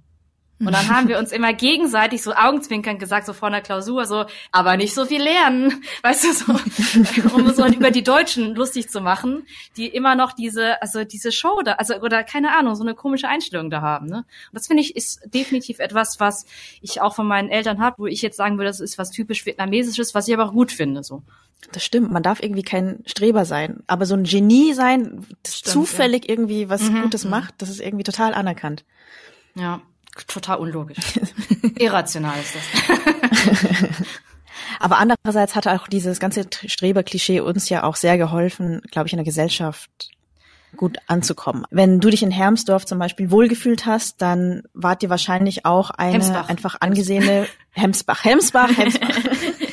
Und dann haben wir uns immer gegenseitig so Augenzwinkern gesagt, so vor einer Klausur, so, aber nicht so viel lernen, *laughs* weißt du, so, *laughs* um so über die Deutschen lustig zu machen, die immer noch diese, also diese Show da, also, oder keine Ahnung, so eine komische Einstellung da haben, ne? Und das finde ich ist definitiv etwas, was ich auch von meinen Eltern habe, wo ich jetzt sagen würde, das ist was typisch Vietnamesisches, was ich aber auch gut finde, so. Das stimmt, man darf irgendwie kein Streber sein, aber so ein Genie sein, das stimmt, zufällig ja. irgendwie was mhm. Gutes mhm. macht, das ist irgendwie total anerkannt. Ja total unlogisch. *laughs* Irrational ist das. *laughs* Aber andererseits hat auch dieses ganze Streberklischee uns ja auch sehr geholfen, glaube ich, in der Gesellschaft gut anzukommen. Wenn du dich in Hermsdorf zum Beispiel wohlgefühlt hast, dann wart dir wahrscheinlich auch eine Hemsbach. einfach angesehene Hemsbach, Hemsbach, Hemsbach. *laughs*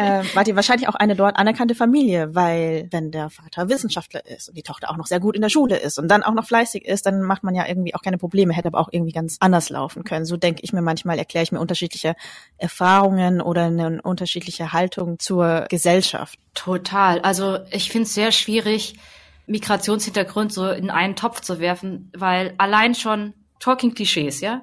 äh, wart ihr wahrscheinlich auch eine dort anerkannte Familie, weil wenn der Vater Wissenschaftler ist und die Tochter auch noch sehr gut in der Schule ist und dann auch noch fleißig ist, dann macht man ja irgendwie auch keine Probleme, hätte aber auch irgendwie ganz anders laufen können. So denke ich mir manchmal, erkläre ich mir unterschiedliche Erfahrungen oder eine unterschiedliche Haltung zur Gesellschaft. Total. Also ich finde es sehr schwierig, Migrationshintergrund so in einen Topf zu werfen, weil allein schon Talking Klischees, ja.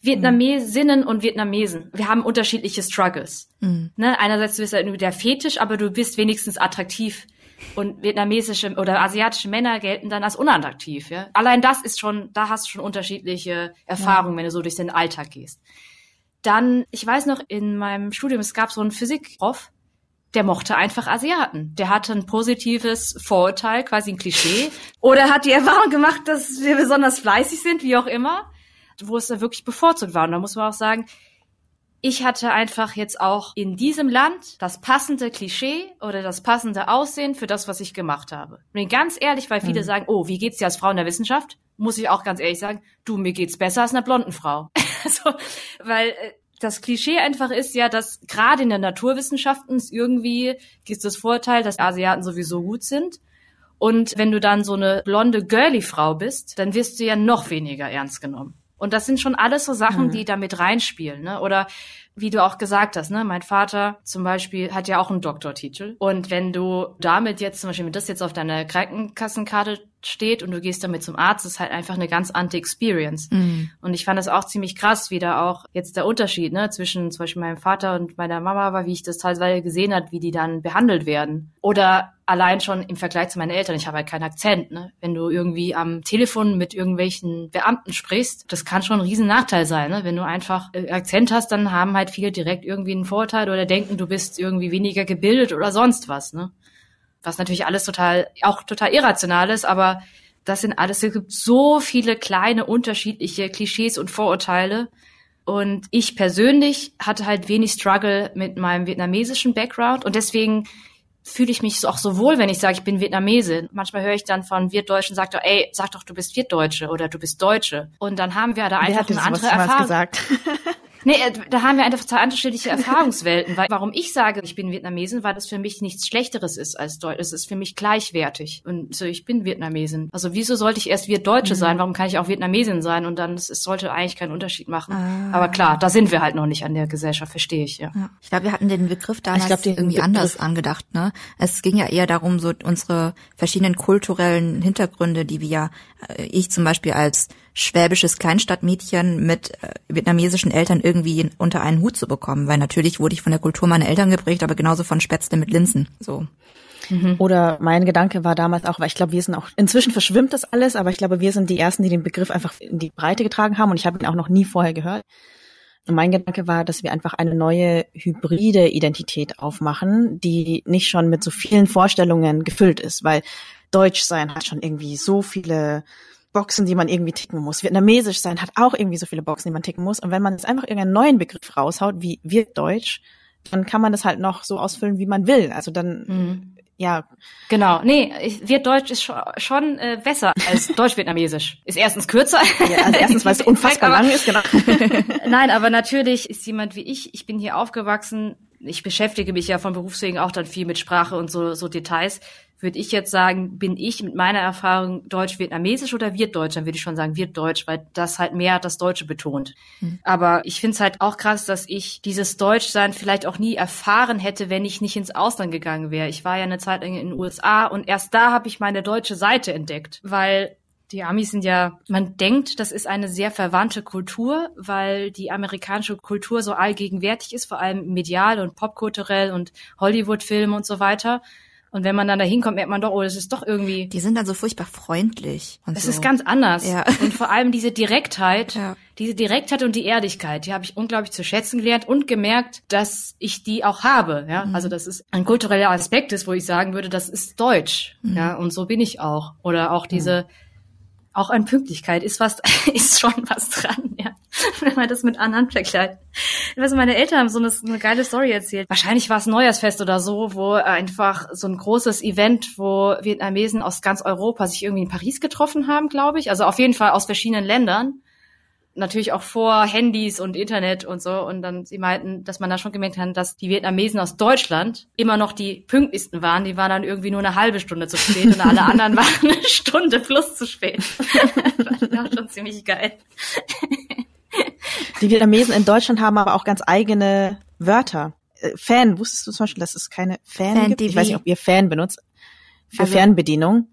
Vietnamesinnen und Vietnamesen, wir haben unterschiedliche Struggles. Mhm. Ne? Einerseits bist du halt der Fetisch, aber du bist wenigstens attraktiv. Und vietnamesische oder asiatische Männer gelten dann als unattraktiv. Ja? Allein das ist schon, da hast du schon unterschiedliche Erfahrungen, ja. wenn du so durch den Alltag gehst. Dann, ich weiß noch, in meinem Studium, es gab so einen Physikprof, der mochte einfach Asiaten. Der hatte ein positives Vorurteil, quasi ein Klischee. *laughs* Oder hat die Erfahrung gemacht, dass wir besonders fleißig sind, wie auch immer wo es da wirklich bevorzugt war. Und da muss man auch sagen, ich hatte einfach jetzt auch in diesem Land das passende Klischee oder das passende Aussehen für das, was ich gemacht habe. Und bin ganz ehrlich, weil viele mhm. sagen, oh, wie geht's dir als Frau in der Wissenschaft? Muss ich auch ganz ehrlich sagen, du, mir geht's besser als einer blonden Frau. *laughs* also, weil äh, das Klischee einfach ist ja, dass gerade in der Naturwissenschaften es irgendwie gibt das Vorteil, dass Asiaten sowieso gut sind. Und wenn du dann so eine blonde, girly Frau bist, dann wirst du ja noch weniger ernst genommen. Und das sind schon alles so Sachen, mhm. die damit reinspielen, ne? Oder wie du auch gesagt hast, ne, mein Vater zum Beispiel hat ja auch einen Doktortitel. Und wenn du damit jetzt zum Beispiel, wenn das jetzt auf deiner Krankenkassenkarte steht und du gehst damit zum Arzt, ist halt einfach eine ganz andere Experience. Mhm. Und ich fand das auch ziemlich krass, wie da auch jetzt der Unterschied, ne, zwischen zum Beispiel meinem Vater und meiner Mama war, wie ich das teilweise gesehen hat, wie die dann behandelt werden. Oder allein schon im Vergleich zu meinen Eltern, ich habe halt keinen Akzent, ne? Wenn du irgendwie am Telefon mit irgendwelchen Beamten sprichst, das kann schon ein riesen Nachteil sein, ne? Wenn du einfach äh, Akzent hast, dann haben halt viele direkt irgendwie einen Vorteil oder denken, du bist irgendwie weniger gebildet oder sonst was, ne? Was natürlich alles total, auch total irrational ist, aber das sind alles, es gibt so viele kleine unterschiedliche Klischees und Vorurteile. Und ich persönlich hatte halt wenig Struggle mit meinem vietnamesischen Background und deswegen fühle ich mich auch so wohl, wenn ich sage, ich bin Vietnamesin. Manchmal höre ich dann von Wirtdeutschen, sagt doch, ey, sag doch, du bist Wirtdeutsche oder du bist Deutsche. Und dann haben wir da einfach eine andere Erfahrung. Gesagt? *laughs* Nee, äh, da haben wir einfach zwei unterschiedliche Erfahrungswelten. Weil, warum ich sage, ich bin Vietnamesin, weil das für mich nichts Schlechteres ist als Deutsch. Es ist für mich gleichwertig. Und so, ich bin Vietnamesin. Also wieso sollte ich erst Wirtdeutsche mhm. sein? Warum kann ich auch Vietnamesin sein? Und dann, es, es sollte eigentlich keinen Unterschied machen. Ah. Aber klar, da sind wir halt noch nicht an der Gesellschaft, verstehe ich, ja. ja. Ich glaube, wir hatten den Begriff damals ich glaub, den irgendwie Begriff. anders angedacht, ne? Es ging ja eher darum, so unsere verschiedenen kulturellen Hintergründe, die wir, äh, ich zum Beispiel als schwäbisches Kleinstadtmädchen mit äh, vietnamesischen Eltern irgendwie unter einen Hut zu bekommen, weil natürlich wurde ich von der Kultur meiner Eltern geprägt, aber genauso von Spätzle mit Linsen, so. Mhm. Oder mein Gedanke war damals auch, weil ich glaube, wir sind auch, inzwischen verschwimmt das alles, aber ich glaube, wir sind die Ersten, die den Begriff einfach in die Breite getragen haben und ich habe ihn auch noch nie vorher gehört. Und mein Gedanke war, dass wir einfach eine neue hybride Identität aufmachen, die nicht schon mit so vielen Vorstellungen gefüllt ist, weil Deutsch sein hat schon irgendwie so viele Boxen, die man irgendwie ticken muss. Vietnamesisch sein hat auch irgendwie so viele Boxen, die man ticken muss. Und wenn man jetzt einfach irgendeinen neuen Begriff raushaut, wie wird Deutsch, dann kann man das halt noch so ausfüllen, wie man will. Also dann, mhm. ja. Genau. Nee, wird Deutsch ist schon, schon äh, besser als *laughs* Deutsch-Vietnamesisch. Ist erstens kürzer. Ja, also erstens, weil es *laughs* unfassbar lang ist, genau. *laughs* Nein, aber natürlich ist jemand wie ich, ich bin hier aufgewachsen, ich beschäftige mich ja von Berufswegen auch dann viel mit Sprache und so, so Details würde ich jetzt sagen, bin ich mit meiner Erfahrung deutsch-vietnamesisch oder wird Deutsch? Dann würde ich schon sagen, wird Deutsch, weil das halt mehr das Deutsche betont. Mhm. Aber ich finde es halt auch krass, dass ich dieses Deutschsein vielleicht auch nie erfahren hätte, wenn ich nicht ins Ausland gegangen wäre. Ich war ja eine Zeit lang in den USA und erst da habe ich meine deutsche Seite entdeckt, weil die Amis sind ja, man denkt, das ist eine sehr verwandte Kultur, weil die amerikanische Kultur so allgegenwärtig ist, vor allem medial und popkulturell und Hollywood-Filme und so weiter. Und wenn man dann da hinkommt, merkt man doch, oh, das ist doch irgendwie. Die sind dann so furchtbar freundlich. Und es so. ist ganz anders. Ja. *laughs* Und vor allem diese Direktheit, ja. diese Direktheit und die Ehrlichkeit, die habe ich unglaublich zu schätzen gelernt und gemerkt, dass ich die auch habe. Ja, mhm. also das ist ein kultureller Aspekt ist, wo ich sagen würde, das ist Deutsch. Mhm. Ja, und so bin ich auch. Oder auch diese mhm auch an Pünktlichkeit ist was, *laughs* ist schon was dran, ja. Wenn man das mit anderen vergleicht. Du, meine Eltern haben so eine, eine geile Story erzählt. Wahrscheinlich war es Neujahrsfest oder so, wo einfach so ein großes Event, wo Vietnamesen aus ganz Europa sich irgendwie in Paris getroffen haben, glaube ich. Also auf jeden Fall aus verschiedenen Ländern natürlich auch vor Handys und Internet und so. Und dann sie meinten, dass man da schon gemerkt hat, dass die Vietnamesen aus Deutschland immer noch die pünktlichsten waren. Die waren dann irgendwie nur eine halbe Stunde zu spät und alle anderen *laughs* waren eine Stunde plus zu spät. das war schon ziemlich geil. Die Vietnamesen in Deutschland haben aber auch ganz eigene Wörter. Äh, Fan, wusstest du zum Beispiel, dass es keine Fan, Fan gibt? Ich weiß nicht, ob ihr Fan benutzt für also, Fernbedienung.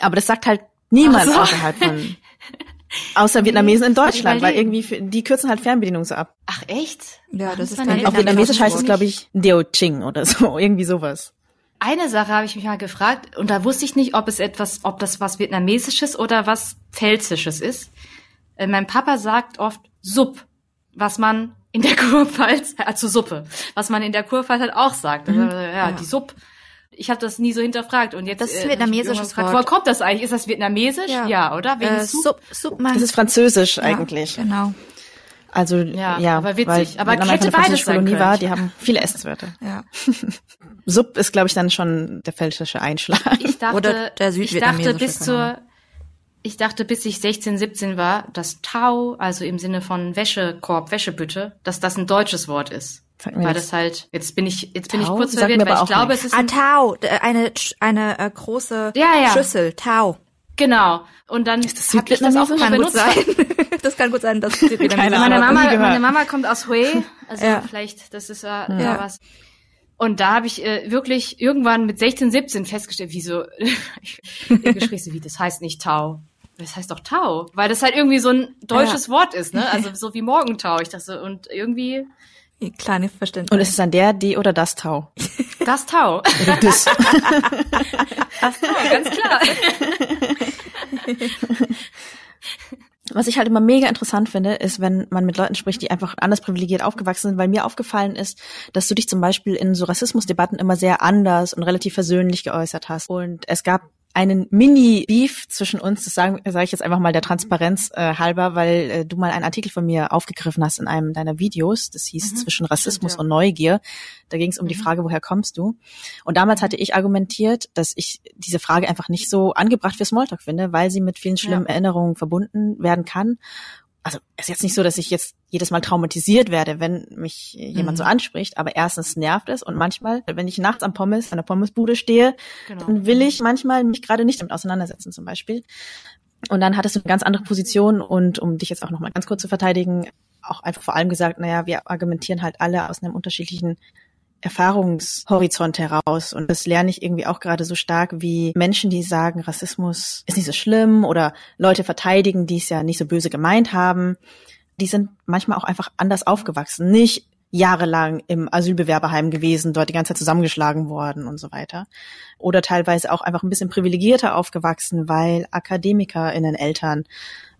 Aber das sagt halt niemand so. außerhalb von *laughs* Außer Vietnamesen in Deutschland, weil irgendwie, für, die kürzen halt Fernbedienung so ab. Ach echt? Ja, das, das ist dann Auf Vietnamesisch heißt es, glaube ich, Deo Ching oder so, *laughs* irgendwie sowas. Eine Sache habe ich mich mal gefragt und da wusste ich nicht, ob es etwas, ob das was Vietnamesisches oder was Pfälzisches ist. Äh, mein Papa sagt oft Supp, was man in der *laughs* Kurpfalz, also Suppe, was man in der Kurpfalz halt auch sagt. Mhm. Also, ja, ja, die Supp ich habe das nie so hinterfragt und jetzt das ist äh, vietnamesisches gefragt, Woher kommt das eigentlich? Ist das vietnamesisch? Ja, ja oder? Wegen äh, Sup, Sup das ist französisch ja, eigentlich. Genau. Also ja, ja aber witzig. aber Vietnam hätte beides sein Kolonie war, die haben viele Essenswörter. Ja. *laughs* Sub ist, glaube ich, dann schon der pfälzische Einschlag. Ich dachte, Oder der ich dachte bis zur ich dachte, bis ich 16, 17 war, dass Tau, also im Sinne von Wäschekorb, Wäschebütte, dass das ein deutsches Wort ist. Weil das halt, jetzt bin ich, jetzt bin ich kurz verwirrt, weil ich glaube, nicht. es ist. Ah, Tau, eine, eine äh, große ja, ja. Schüssel, Tau. Genau. Und dann ist das hab ich das auch kann benutzt. Gut sein. *laughs* das kann gut sein, dass Keine meine Mama, meine Mama kommt aus Hue, *laughs* also ja. vielleicht, das ist äh, ja. da was. Und da habe ich äh, wirklich irgendwann mit 16, 17 festgestellt, wieso, *laughs* ich denke, wie, das heißt nicht Tau. Das heißt doch Tau, weil das halt irgendwie so ein deutsches ja. Wort ist, ne? Also *laughs* so wie Morgentau. Ich dachte so, und irgendwie Kleine Verständnis. Und ist es dann der, die oder das Tau? *laughs* Das Tau. Oder das. *laughs* das Tau, ganz klar. Was ich halt immer mega interessant finde, ist, wenn man mit Leuten spricht, die einfach anders privilegiert aufgewachsen sind, weil mir aufgefallen ist, dass du dich zum Beispiel in so Rassismusdebatten immer sehr anders und relativ versöhnlich geäußert hast. Und es gab einen Mini-Beef zwischen uns, das sage sag ich jetzt einfach mal der Transparenz äh, halber, weil äh, du mal einen Artikel von mir aufgegriffen hast in einem deiner Videos, das hieß mhm, zwischen Rassismus stimmt, ja. und Neugier. Da ging es um mhm. die Frage, woher kommst du? Und damals hatte ich argumentiert, dass ich diese Frage einfach nicht so angebracht für Smalltalk finde, weil sie mit vielen schlimmen ja. Erinnerungen verbunden werden kann also es ist jetzt nicht so, dass ich jetzt jedes Mal traumatisiert werde, wenn mich jemand mhm. so anspricht, aber erstens nervt es und manchmal, wenn ich nachts am Pommes, an der Pommesbude stehe, genau. dann will ich manchmal mich gerade nicht damit auseinandersetzen zum Beispiel. Und dann hattest du eine ganz andere Position und um dich jetzt auch nochmal ganz kurz zu verteidigen, auch einfach vor allem gesagt, naja, wir argumentieren halt alle aus einem unterschiedlichen Erfahrungshorizont heraus. Und das lerne ich irgendwie auch gerade so stark wie Menschen, die sagen, Rassismus ist nicht so schlimm oder Leute verteidigen, die es ja nicht so böse gemeint haben. Die sind manchmal auch einfach anders aufgewachsen. Nicht jahrelang im Asylbewerberheim gewesen, dort die ganze Zeit zusammengeschlagen worden und so weiter. Oder teilweise auch einfach ein bisschen privilegierter aufgewachsen, weil AkademikerInnen Eltern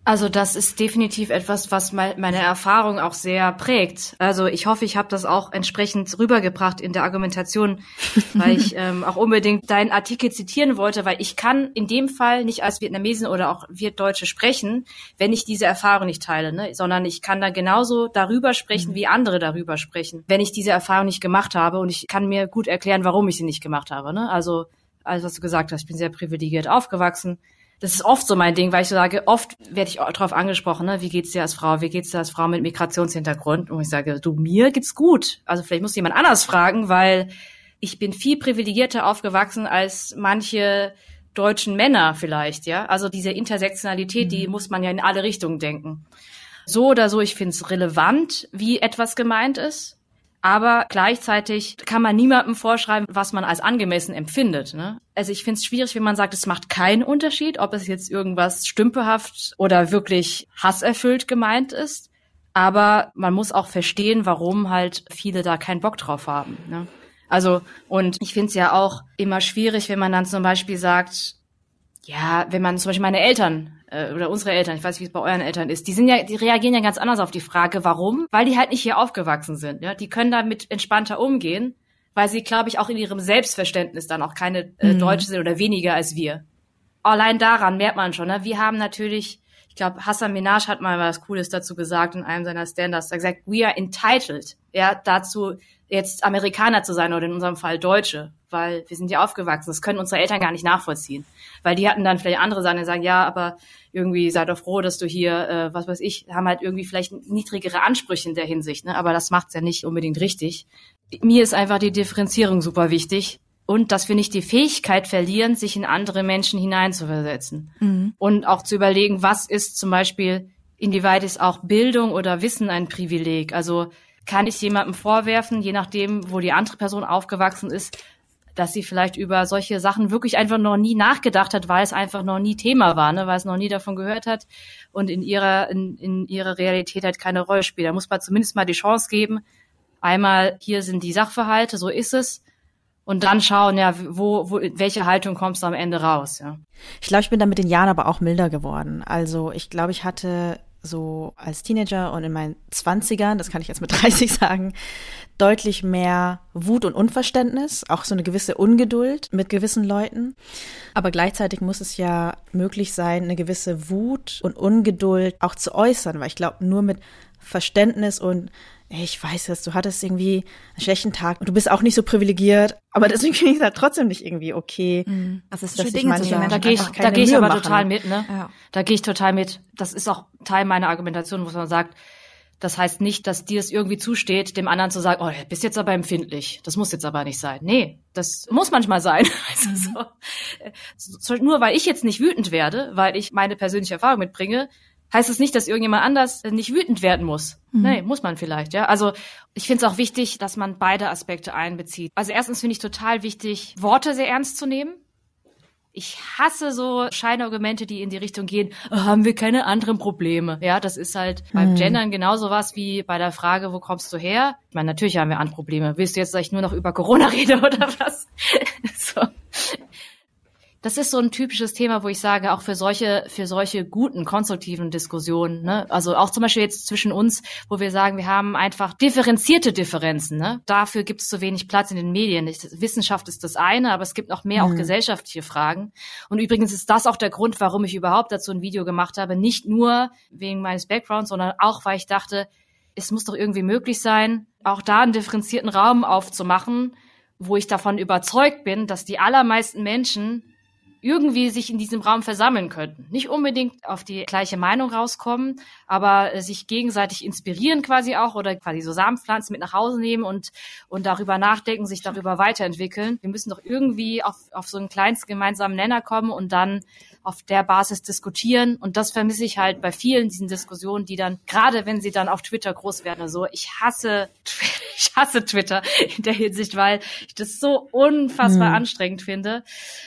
Also das ist definitiv etwas, was meine Erfahrung auch sehr prägt. Also ich hoffe, ich habe das auch entsprechend rübergebracht in der Argumentation, *laughs* weil ich ähm, auch unbedingt deinen Artikel zitieren wollte, weil ich kann in dem Fall nicht als Vietnamesin oder auch wir Deutsche sprechen, wenn ich diese Erfahrung nicht teile, ne? sondern ich kann da genauso darüber sprechen, mhm. wie andere darüber sprechen, wenn ich diese Erfahrung nicht gemacht habe und ich kann mir gut erklären, warum ich sie nicht gemacht habe. Ne? Also alles, was du gesagt hast, ich bin sehr privilegiert aufgewachsen das ist oft so mein Ding, weil ich so sage, oft werde ich darauf angesprochen, ne, wie geht's dir als Frau, wie geht's dir als Frau mit Migrationshintergrund? Und ich sage, du, mir geht's gut. Also vielleicht muss jemand anders fragen, weil ich bin viel privilegierter aufgewachsen als manche deutschen Männer vielleicht, ja. Also diese Intersektionalität, mhm. die muss man ja in alle Richtungen denken. So oder so, ich finde es relevant, wie etwas gemeint ist. Aber gleichzeitig kann man niemandem vorschreiben, was man als angemessen empfindet. Ne? Also ich finde es schwierig, wenn man sagt, es macht keinen Unterschied, ob es jetzt irgendwas stümperhaft oder wirklich hasserfüllt gemeint ist. Aber man muss auch verstehen, warum halt viele da keinen Bock drauf haben. Ne? Also, und ich finde es ja auch immer schwierig, wenn man dann zum Beispiel sagt, ja, wenn man zum Beispiel meine Eltern äh, oder unsere Eltern, ich weiß nicht, wie es bei euren Eltern ist, die sind ja, die reagieren ja ganz anders auf die Frage, warum? Weil die halt nicht hier aufgewachsen sind. Ja? Die können damit entspannter umgehen, weil sie, glaube ich, auch in ihrem Selbstverständnis dann auch keine äh, mhm. Deutsche sind oder weniger als wir. Allein daran merkt man schon, ne? wir haben natürlich, ich glaube, Hassan Minaj hat mal was Cooles dazu gesagt in einem seiner Stand-ups. Er hat gesagt, we are entitled, ja, dazu jetzt Amerikaner zu sein oder in unserem Fall Deutsche, weil wir sind ja aufgewachsen. Das können unsere Eltern gar nicht nachvollziehen, weil die hatten dann vielleicht andere Sachen, die sagen, ja, aber irgendwie sei doch froh, dass du hier, äh, was weiß ich, haben halt irgendwie vielleicht niedrigere Ansprüche in der Hinsicht, ne? aber das macht's ja nicht unbedingt richtig. Mir ist einfach die Differenzierung super wichtig und dass wir nicht die Fähigkeit verlieren, sich in andere Menschen hineinzuversetzen mhm. und auch zu überlegen, was ist zum Beispiel, inwieweit ist auch Bildung oder Wissen ein Privileg? Also kann ich jemandem vorwerfen, je nachdem, wo die andere Person aufgewachsen ist, dass sie vielleicht über solche Sachen wirklich einfach noch nie nachgedacht hat, weil es einfach noch nie Thema war, ne? weil es noch nie davon gehört hat und in ihrer, in, in ihrer Realität halt keine Rolle spielt. Da muss man zumindest mal die Chance geben, einmal hier sind die Sachverhalte, so ist es. Und dann schauen, ja, wo, wo, welche Haltung kommst du am Ende raus, ja. Ich glaube, ich bin da mit den Jahren aber auch milder geworden. Also ich glaube, ich hatte so als Teenager und in meinen Zwanzigern, das kann ich jetzt mit *laughs* 30 sagen, deutlich mehr Wut und Unverständnis, auch so eine gewisse Ungeduld mit gewissen Leuten. Aber gleichzeitig muss es ja möglich sein, eine gewisse Wut und Ungeduld auch zu äußern, weil ich glaube, nur mit Verständnis und ich weiß es, du hattest irgendwie einen schlechten Tag und du bist auch nicht so privilegiert, aber deswegen finde ich es halt trotzdem nicht irgendwie okay. Mhm. Das ist dass Dinge zu Da gehe ich, da gehe ich aber machen. total mit, ne? Ja. Da gehe ich total mit. Das ist auch Teil meiner Argumentation, wo man sagt, das heißt nicht, dass dir es irgendwie zusteht, dem anderen zu sagen, oh, du bist jetzt aber empfindlich. Das muss jetzt aber nicht sein. Nee, das muss manchmal sein. *laughs* Also mhm. so, nur weil ich jetzt nicht wütend werde, weil ich meine persönliche Erfahrung mitbringe, heißt es nicht, dass irgendjemand anders nicht wütend werden muss. Mhm. Nee, muss man vielleicht, ja. Also ich finde es auch wichtig, dass man beide Aspekte einbezieht. Also erstens finde ich total wichtig, Worte sehr ernst zu nehmen. Ich hasse so Scheinargumente, die in die Richtung gehen, oh, haben wir keine anderen Probleme. Ja, das ist halt mhm. beim Gendern genauso was wie bei der Frage, wo kommst du her? Ich meine, natürlich haben wir andere Probleme. Willst du jetzt, dass ich nur noch über Corona *laughs* rede oder was? *laughs* so das ist so ein typisches Thema, wo ich sage, auch für solche, für solche guten, konstruktiven Diskussionen, ne? also auch zum Beispiel jetzt zwischen uns, wo wir sagen, wir haben einfach differenzierte Differenzen. Ne? Dafür gibt es zu wenig Platz in den Medien. Wissenschaft ist das eine, aber es gibt noch mehr mhm. auch gesellschaftliche Fragen. Und übrigens ist das auch der Grund, warum ich überhaupt dazu ein Video gemacht habe. Nicht nur wegen meines Backgrounds, sondern auch, weil ich dachte, es muss doch irgendwie möglich sein, auch da einen differenzierten Raum aufzumachen, wo ich davon überzeugt bin, dass die allermeisten Menschen irgendwie sich in diesem Raum versammeln könnten. Nicht unbedingt auf die gleiche Meinung rauskommen, aber äh, sich gegenseitig inspirieren quasi auch oder quasi so Samenpflanzen mit nach Hause nehmen und, und darüber nachdenken, sich darüber weiterentwickeln. Wir müssen doch irgendwie auf, auf so einen kleinsten gemeinsamen Nenner kommen und dann auf der Basis diskutieren. Und das vermisse ich halt bei vielen diesen Diskussionen, die dann, gerade wenn sie dann auf Twitter groß werden, so, ich hasse, *laughs* ich hasse Twitter in der Hinsicht, weil ich das so unfassbar mhm. anstrengend finde.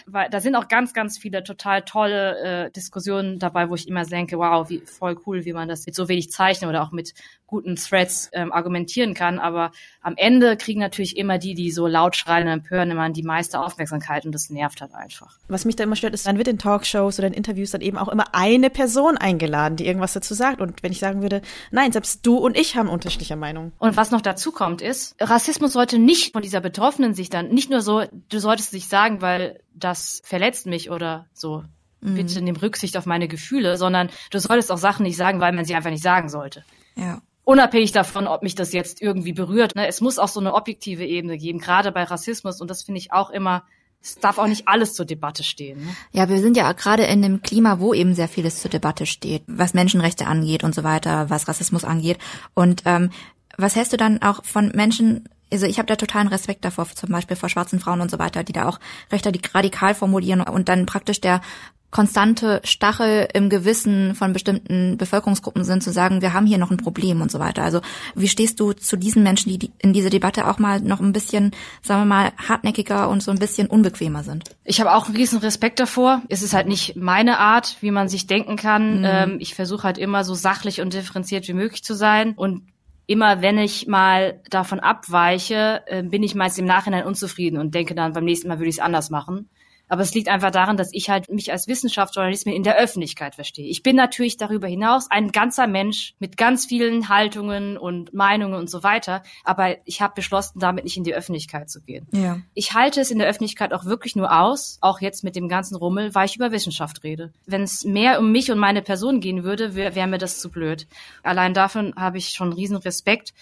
Weil da sind auch ganz, ganz viele total tolle äh, Diskussionen dabei, wo ich immer denke, wow, wie voll cool, wie man das mit so wenig Zeichnen oder auch mit guten Threads ähm, argumentieren kann. Aber am Ende kriegen natürlich immer die, die so laut schreien und empören, immer die meiste Aufmerksamkeit und das nervt halt einfach. Was mich da immer stört, ist, dann wird in Talkshows Talkshows oder in Interviews dann eben auch immer eine Person eingeladen, die irgendwas dazu sagt. Und wenn ich sagen würde, nein, selbst du und ich haben unterschiedliche Meinungen. Und was noch dazu kommt, ist, Rassismus sollte nicht von dieser Betroffenen sich dann, nicht nur so, du solltest dich sagen, weil das verletzt mich oder so. Mhm. Bitte nimm Rücksicht auf meine Gefühle, sondern du solltest auch Sachen nicht sagen, weil man sie einfach nicht sagen sollte. Ja unabhängig davon, ob mich das jetzt irgendwie berührt. Ne? Es muss auch so eine objektive Ebene geben, gerade bei Rassismus. Und das finde ich auch immer, es darf auch nicht alles zur Debatte stehen. Ne? Ja, wir sind ja gerade in einem Klima, wo eben sehr vieles zur Debatte steht, was Menschenrechte angeht und so weiter, was Rassismus angeht. Und ähm, was hältst du dann auch von Menschen, also ich habe da totalen Respekt davor, zum Beispiel vor schwarzen Frauen und so weiter, die da auch recht radikal formulieren und dann praktisch der konstante Stachel im Gewissen von bestimmten Bevölkerungsgruppen sind, zu sagen, wir haben hier noch ein Problem und so weiter. Also wie stehst du zu diesen Menschen, die in diese Debatte auch mal noch ein bisschen, sagen wir mal, hartnäckiger und so ein bisschen unbequemer sind? Ich habe auch einen riesen Respekt davor. Es ist halt nicht meine Art, wie man sich denken kann. Mhm. Ähm, ich versuche halt immer so sachlich und differenziert wie möglich zu sein und immer wenn ich mal davon abweiche, äh, bin ich meist im Nachhinein unzufrieden und denke dann, beim nächsten Mal würde ich es anders machen. Aber es liegt einfach daran, dass ich halt mich als Wissenschaftsjournalistin in der Öffentlichkeit verstehe. Ich bin natürlich darüber hinaus ein ganzer Mensch mit ganz vielen Haltungen und Meinungen und so weiter. Aber ich habe beschlossen, damit nicht in die Öffentlichkeit zu gehen. Ja. Ich halte es in der Öffentlichkeit auch wirklich nur aus, auch jetzt mit dem ganzen Rummel, weil ich über Wissenschaft rede. Wenn es mehr um mich und meine Person gehen würde, wäre wär mir das zu blöd. Allein davon habe ich schon riesen Respekt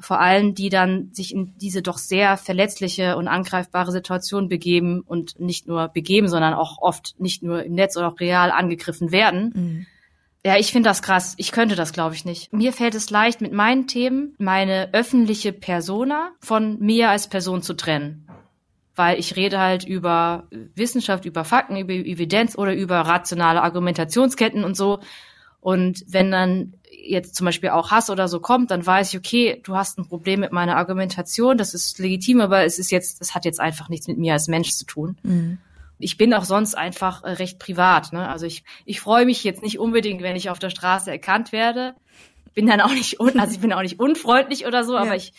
vor allem die dann sich in diese doch sehr verletzliche und angreifbare Situation begeben und nicht nur begeben, sondern auch oft nicht nur im Netz oder auch real angegriffen werden. Mhm. Ja, ich finde das krass. Ich könnte das, glaube ich, nicht. Mir fällt es leicht, mit meinen Themen meine öffentliche Persona von mir als Person zu trennen. Weil ich rede halt über Wissenschaft, über Fakten, über Evidenz oder über rationale Argumentationsketten und so. Und wenn dann jetzt zum Beispiel auch Hass oder so kommt, dann weiß ich, okay, du hast ein Problem mit meiner Argumentation, das ist legitim, aber es ist jetzt, es hat jetzt einfach nichts mit mir als Mensch zu tun. Mhm. Ich bin auch sonst einfach äh, recht privat. Ne? Also ich, ich freue mich jetzt nicht unbedingt, wenn ich auf der Straße erkannt werde. Bin dann auch nicht un, also ich bin auch nicht unfreundlich oder so, ja. aber ich,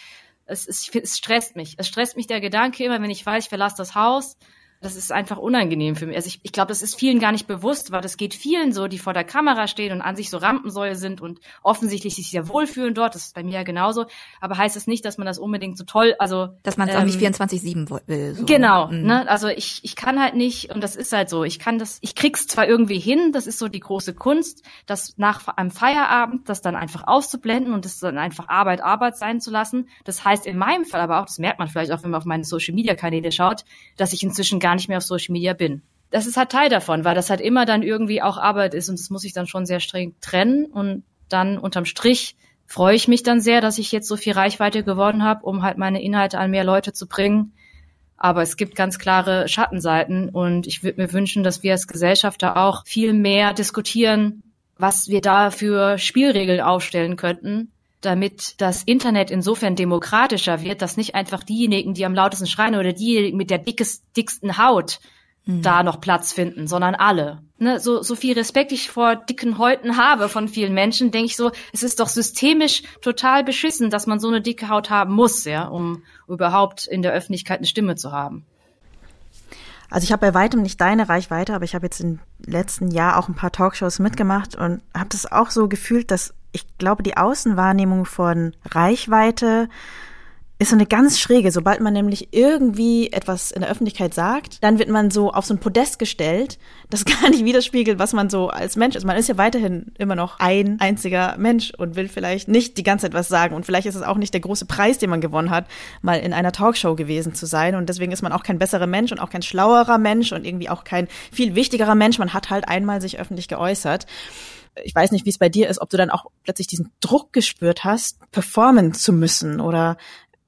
es, es, es stresst mich. Es stresst mich der Gedanke immer, wenn ich weiß, ich verlasse das Haus das ist einfach unangenehm für mich. Also ich, ich glaube, das ist vielen gar nicht bewusst, weil das geht vielen so, die vor der Kamera stehen und an sich so Rampensäue sind und offensichtlich sich sehr wohlfühlen dort. Das ist bei mir ja genauso. Aber heißt es das nicht, dass man das unbedingt so toll, also dass man es ähm, auch nicht 24/7 will. So. Genau. Mhm. Ne? Also ich ich kann halt nicht und das ist halt so. Ich kann das, ich krieg's zwar irgendwie hin. Das ist so die große Kunst, das nach einem Feierabend das dann einfach auszublenden und das dann einfach Arbeit Arbeit sein zu lassen. Das heißt in meinem Fall aber auch, das merkt man vielleicht auch, wenn man auf meine Social Media Kanäle schaut, dass ich inzwischen gar nicht mehr auf Social Media bin. Das ist halt Teil davon, weil das halt immer dann irgendwie auch Arbeit ist und das muss ich dann schon sehr streng trennen und dann unterm Strich freue ich mich dann sehr, dass ich jetzt so viel Reichweite gewonnen habe, um halt meine Inhalte an mehr Leute zu bringen. Aber es gibt ganz klare Schattenseiten und ich würde mir wünschen, dass wir als Gesellschafter auch viel mehr diskutieren, was wir da für Spielregeln aufstellen könnten, damit das Internet insofern demokratischer wird, dass nicht einfach diejenigen, die am lautesten schreien oder diejenigen mit der dickes, dicksten Haut mhm. da noch Platz finden, sondern alle. Ne, so, so viel Respekt ich vor dicken Häuten habe von vielen Menschen, denke ich so, es ist doch systemisch total beschissen, dass man so eine dicke Haut haben muss, ja, um überhaupt in der Öffentlichkeit eine Stimme zu haben. Also ich habe bei weitem nicht deine Reichweite, aber ich habe jetzt im letzten Jahr auch ein paar Talkshows mitgemacht und habe das auch so gefühlt, dass ich glaube, die Außenwahrnehmung von Reichweite ist so eine ganz schräge. Sobald man nämlich irgendwie etwas in der Öffentlichkeit sagt, dann wird man so auf so ein Podest gestellt, das *laughs* gar nicht widerspiegelt, was man so als Mensch ist. Man ist ja weiterhin immer noch ein einziger Mensch und will vielleicht nicht die ganze Zeit was sagen. Und vielleicht ist es auch nicht der große Preis, den man gewonnen hat, mal in einer Talkshow gewesen zu sein. Und deswegen ist man auch kein besserer Mensch und auch kein schlauerer Mensch und irgendwie auch kein viel wichtigerer Mensch. Man hat halt einmal sich öffentlich geäußert ich weiß nicht, wie es bei dir ist, ob du dann auch plötzlich diesen Druck gespürt hast, performen zu müssen oder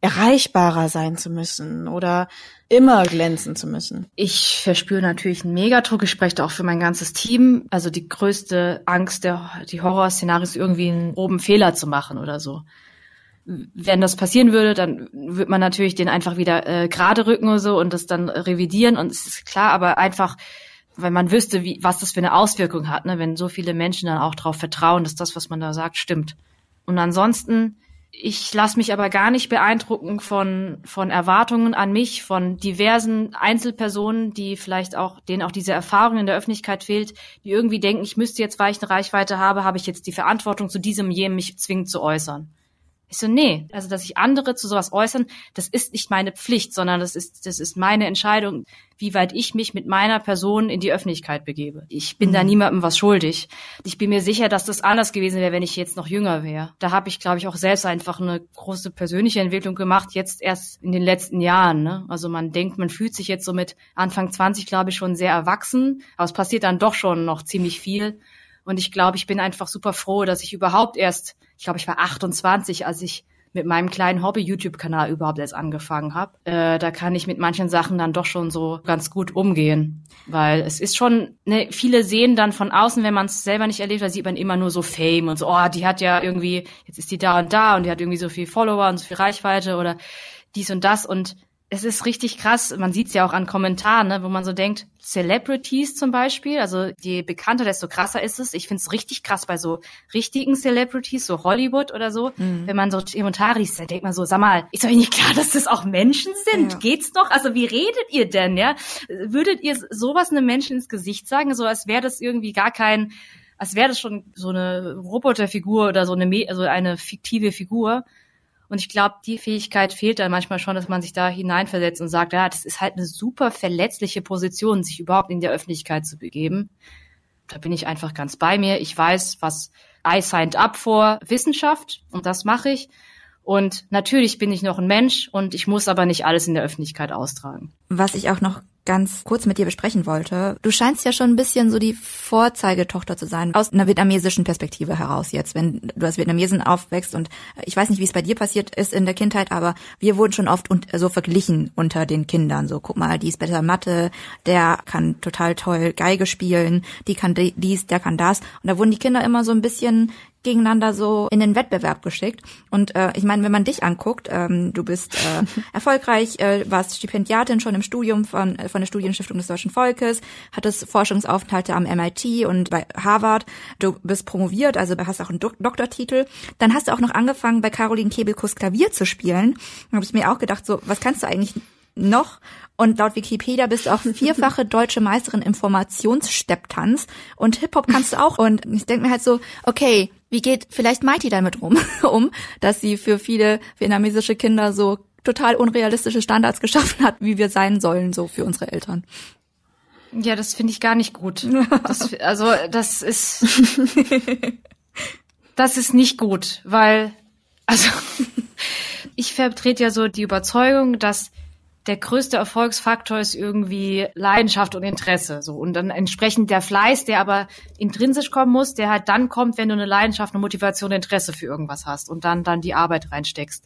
erreichbarer sein zu müssen oder immer glänzen zu müssen. Ich verspüre natürlich einen Megadruck. Ich spreche auch für mein ganzes Team. Also die größte Angst, der, die Horrorszenarios irgendwie einen groben Fehler zu machen oder so. Wenn das passieren würde, dann wird man natürlich den einfach wieder äh, gerade rücken oder so und das dann revidieren und es ist klar, aber einfach weil man wüsste, wie, was das für eine Auswirkung hat, ne, wenn so viele Menschen dann auch darauf vertrauen, dass das, was man da sagt, stimmt. Und ansonsten Ich lasse mich aber gar nicht beeindrucken von, von Erwartungen an mich, von diversen Einzelpersonen, die vielleicht auch, denen auch diese Erfahrung in der Öffentlichkeit fehlt, die irgendwie denken, ich müsste jetzt, weil ich eine Reichweite habe, habe ich jetzt die Verantwortung zu diesem, jenem mich zwingend zu äußern. Ich so, nee, also dass sich andere zu sowas äußern, das ist nicht meine Pflicht, sondern das ist, das ist meine Entscheidung, wie weit ich mich mit meiner Person in die Öffentlichkeit begebe. Ich bin mhm. da niemandem was schuldig. Ich bin mir sicher, dass das anders gewesen wäre, wenn ich jetzt noch jünger wäre. Da habe ich, glaube ich, auch selbst einfach eine große persönliche Entwicklung gemacht, jetzt erst in den letzten Jahren. Ne? Also man denkt, man fühlt sich jetzt so mit Anfang 20, glaube ich, schon sehr erwachsen, aber es passiert dann doch schon noch ziemlich viel. Und ich glaube, ich bin einfach super froh, dass ich überhaupt erst, ich glaube, ich war 28, als ich mit meinem kleinen Hobby-YouTube-Kanal überhaupt erst angefangen habe. Äh, da kann ich mit manchen Sachen dann doch schon so ganz gut umgehen. Weil es ist schon, ne, viele sehen dann von außen, wenn man es selber nicht erlebt, da sieht man immer nur so Fame und so, oh, die hat ja irgendwie, jetzt ist die da und da und die hat irgendwie so viel Follower und so viel Reichweite oder dies und das. Und es ist richtig krass, man sieht es ja auch an Kommentaren, ne, wo man so denkt, Celebrities zum Beispiel, also je bekannter, desto krasser ist es. Ich finde es richtig krass bei so richtigen Celebrities, so Hollywood oder so, mhm. wenn man so Kommentare liest, dann denkt man so, sag mal, ist euch nicht klar, dass das auch Menschen sind? Ja. Geht's noch? Also wie redet ihr denn, ja? Würdet ihr sowas einem Menschen ins Gesicht sagen, so als wäre das irgendwie gar kein, als wäre das schon so eine Roboterfigur oder so eine, also eine fiktive Figur? Und ich glaube, die Fähigkeit fehlt dann manchmal schon, dass man sich da hineinversetzt und sagt, ja, das ist halt eine super verletzliche Position, sich überhaupt in der Öffentlichkeit zu begeben. Da bin ich einfach ganz bei mir. Ich weiß, was I signed up for Wissenschaft und das mache ich. Und natürlich bin ich noch ein Mensch und ich muss aber nicht alles in der Öffentlichkeit austragen. Was ich auch noch ganz kurz mit dir besprechen wollte. Du scheinst ja schon ein bisschen so die Vorzeigetochter zu sein, aus einer vietnamesischen Perspektive heraus jetzt, wenn du als Vietnamesen aufwächst und ich weiß nicht, wie es bei dir passiert ist in der Kindheit, aber wir wurden schon oft so verglichen unter den Kindern. So, guck mal, die ist besser Mathe, der kann total toll Geige spielen, die kann dies, der kann das. Und da wurden die Kinder immer so ein bisschen gegeneinander so in den Wettbewerb geschickt. Und äh, ich meine, wenn man dich anguckt, ähm, du bist äh, *laughs* erfolgreich, äh, warst Stipendiatin schon im Studium von, äh, von der Studienstiftung des Deutschen Volkes, hattest Forschungsaufenthalte am MIT und bei Harvard. Du bist promoviert, also hast auch einen Do Doktortitel. Dann hast du auch noch angefangen, bei Caroline Kebekus Klavier zu spielen. Dann habe ich mir auch gedacht, so, was kannst du eigentlich noch und laut Wikipedia bist du auch vierfache *laughs* deutsche Meisterin im Formationsstepptanz und Hip-Hop kannst du auch. Und ich denke mir halt so, okay, wie geht vielleicht Mighty damit rum, *laughs* um, dass sie für viele vietnamesische Kinder so total unrealistische Standards *laughs* geschaffen hat, wie wir sein sollen, so für unsere Eltern. Ja, das finde ich gar nicht gut. Das, also das ist *laughs* das ist nicht gut, weil also ich vertrete ja so die Überzeugung, dass der größte Erfolgsfaktor ist irgendwie Leidenschaft und Interesse. So. Und dann entsprechend der Fleiß, der aber intrinsisch kommen muss, der halt dann kommt, wenn du eine Leidenschaft, eine Motivation, Interesse für irgendwas hast und dann dann die Arbeit reinsteckst.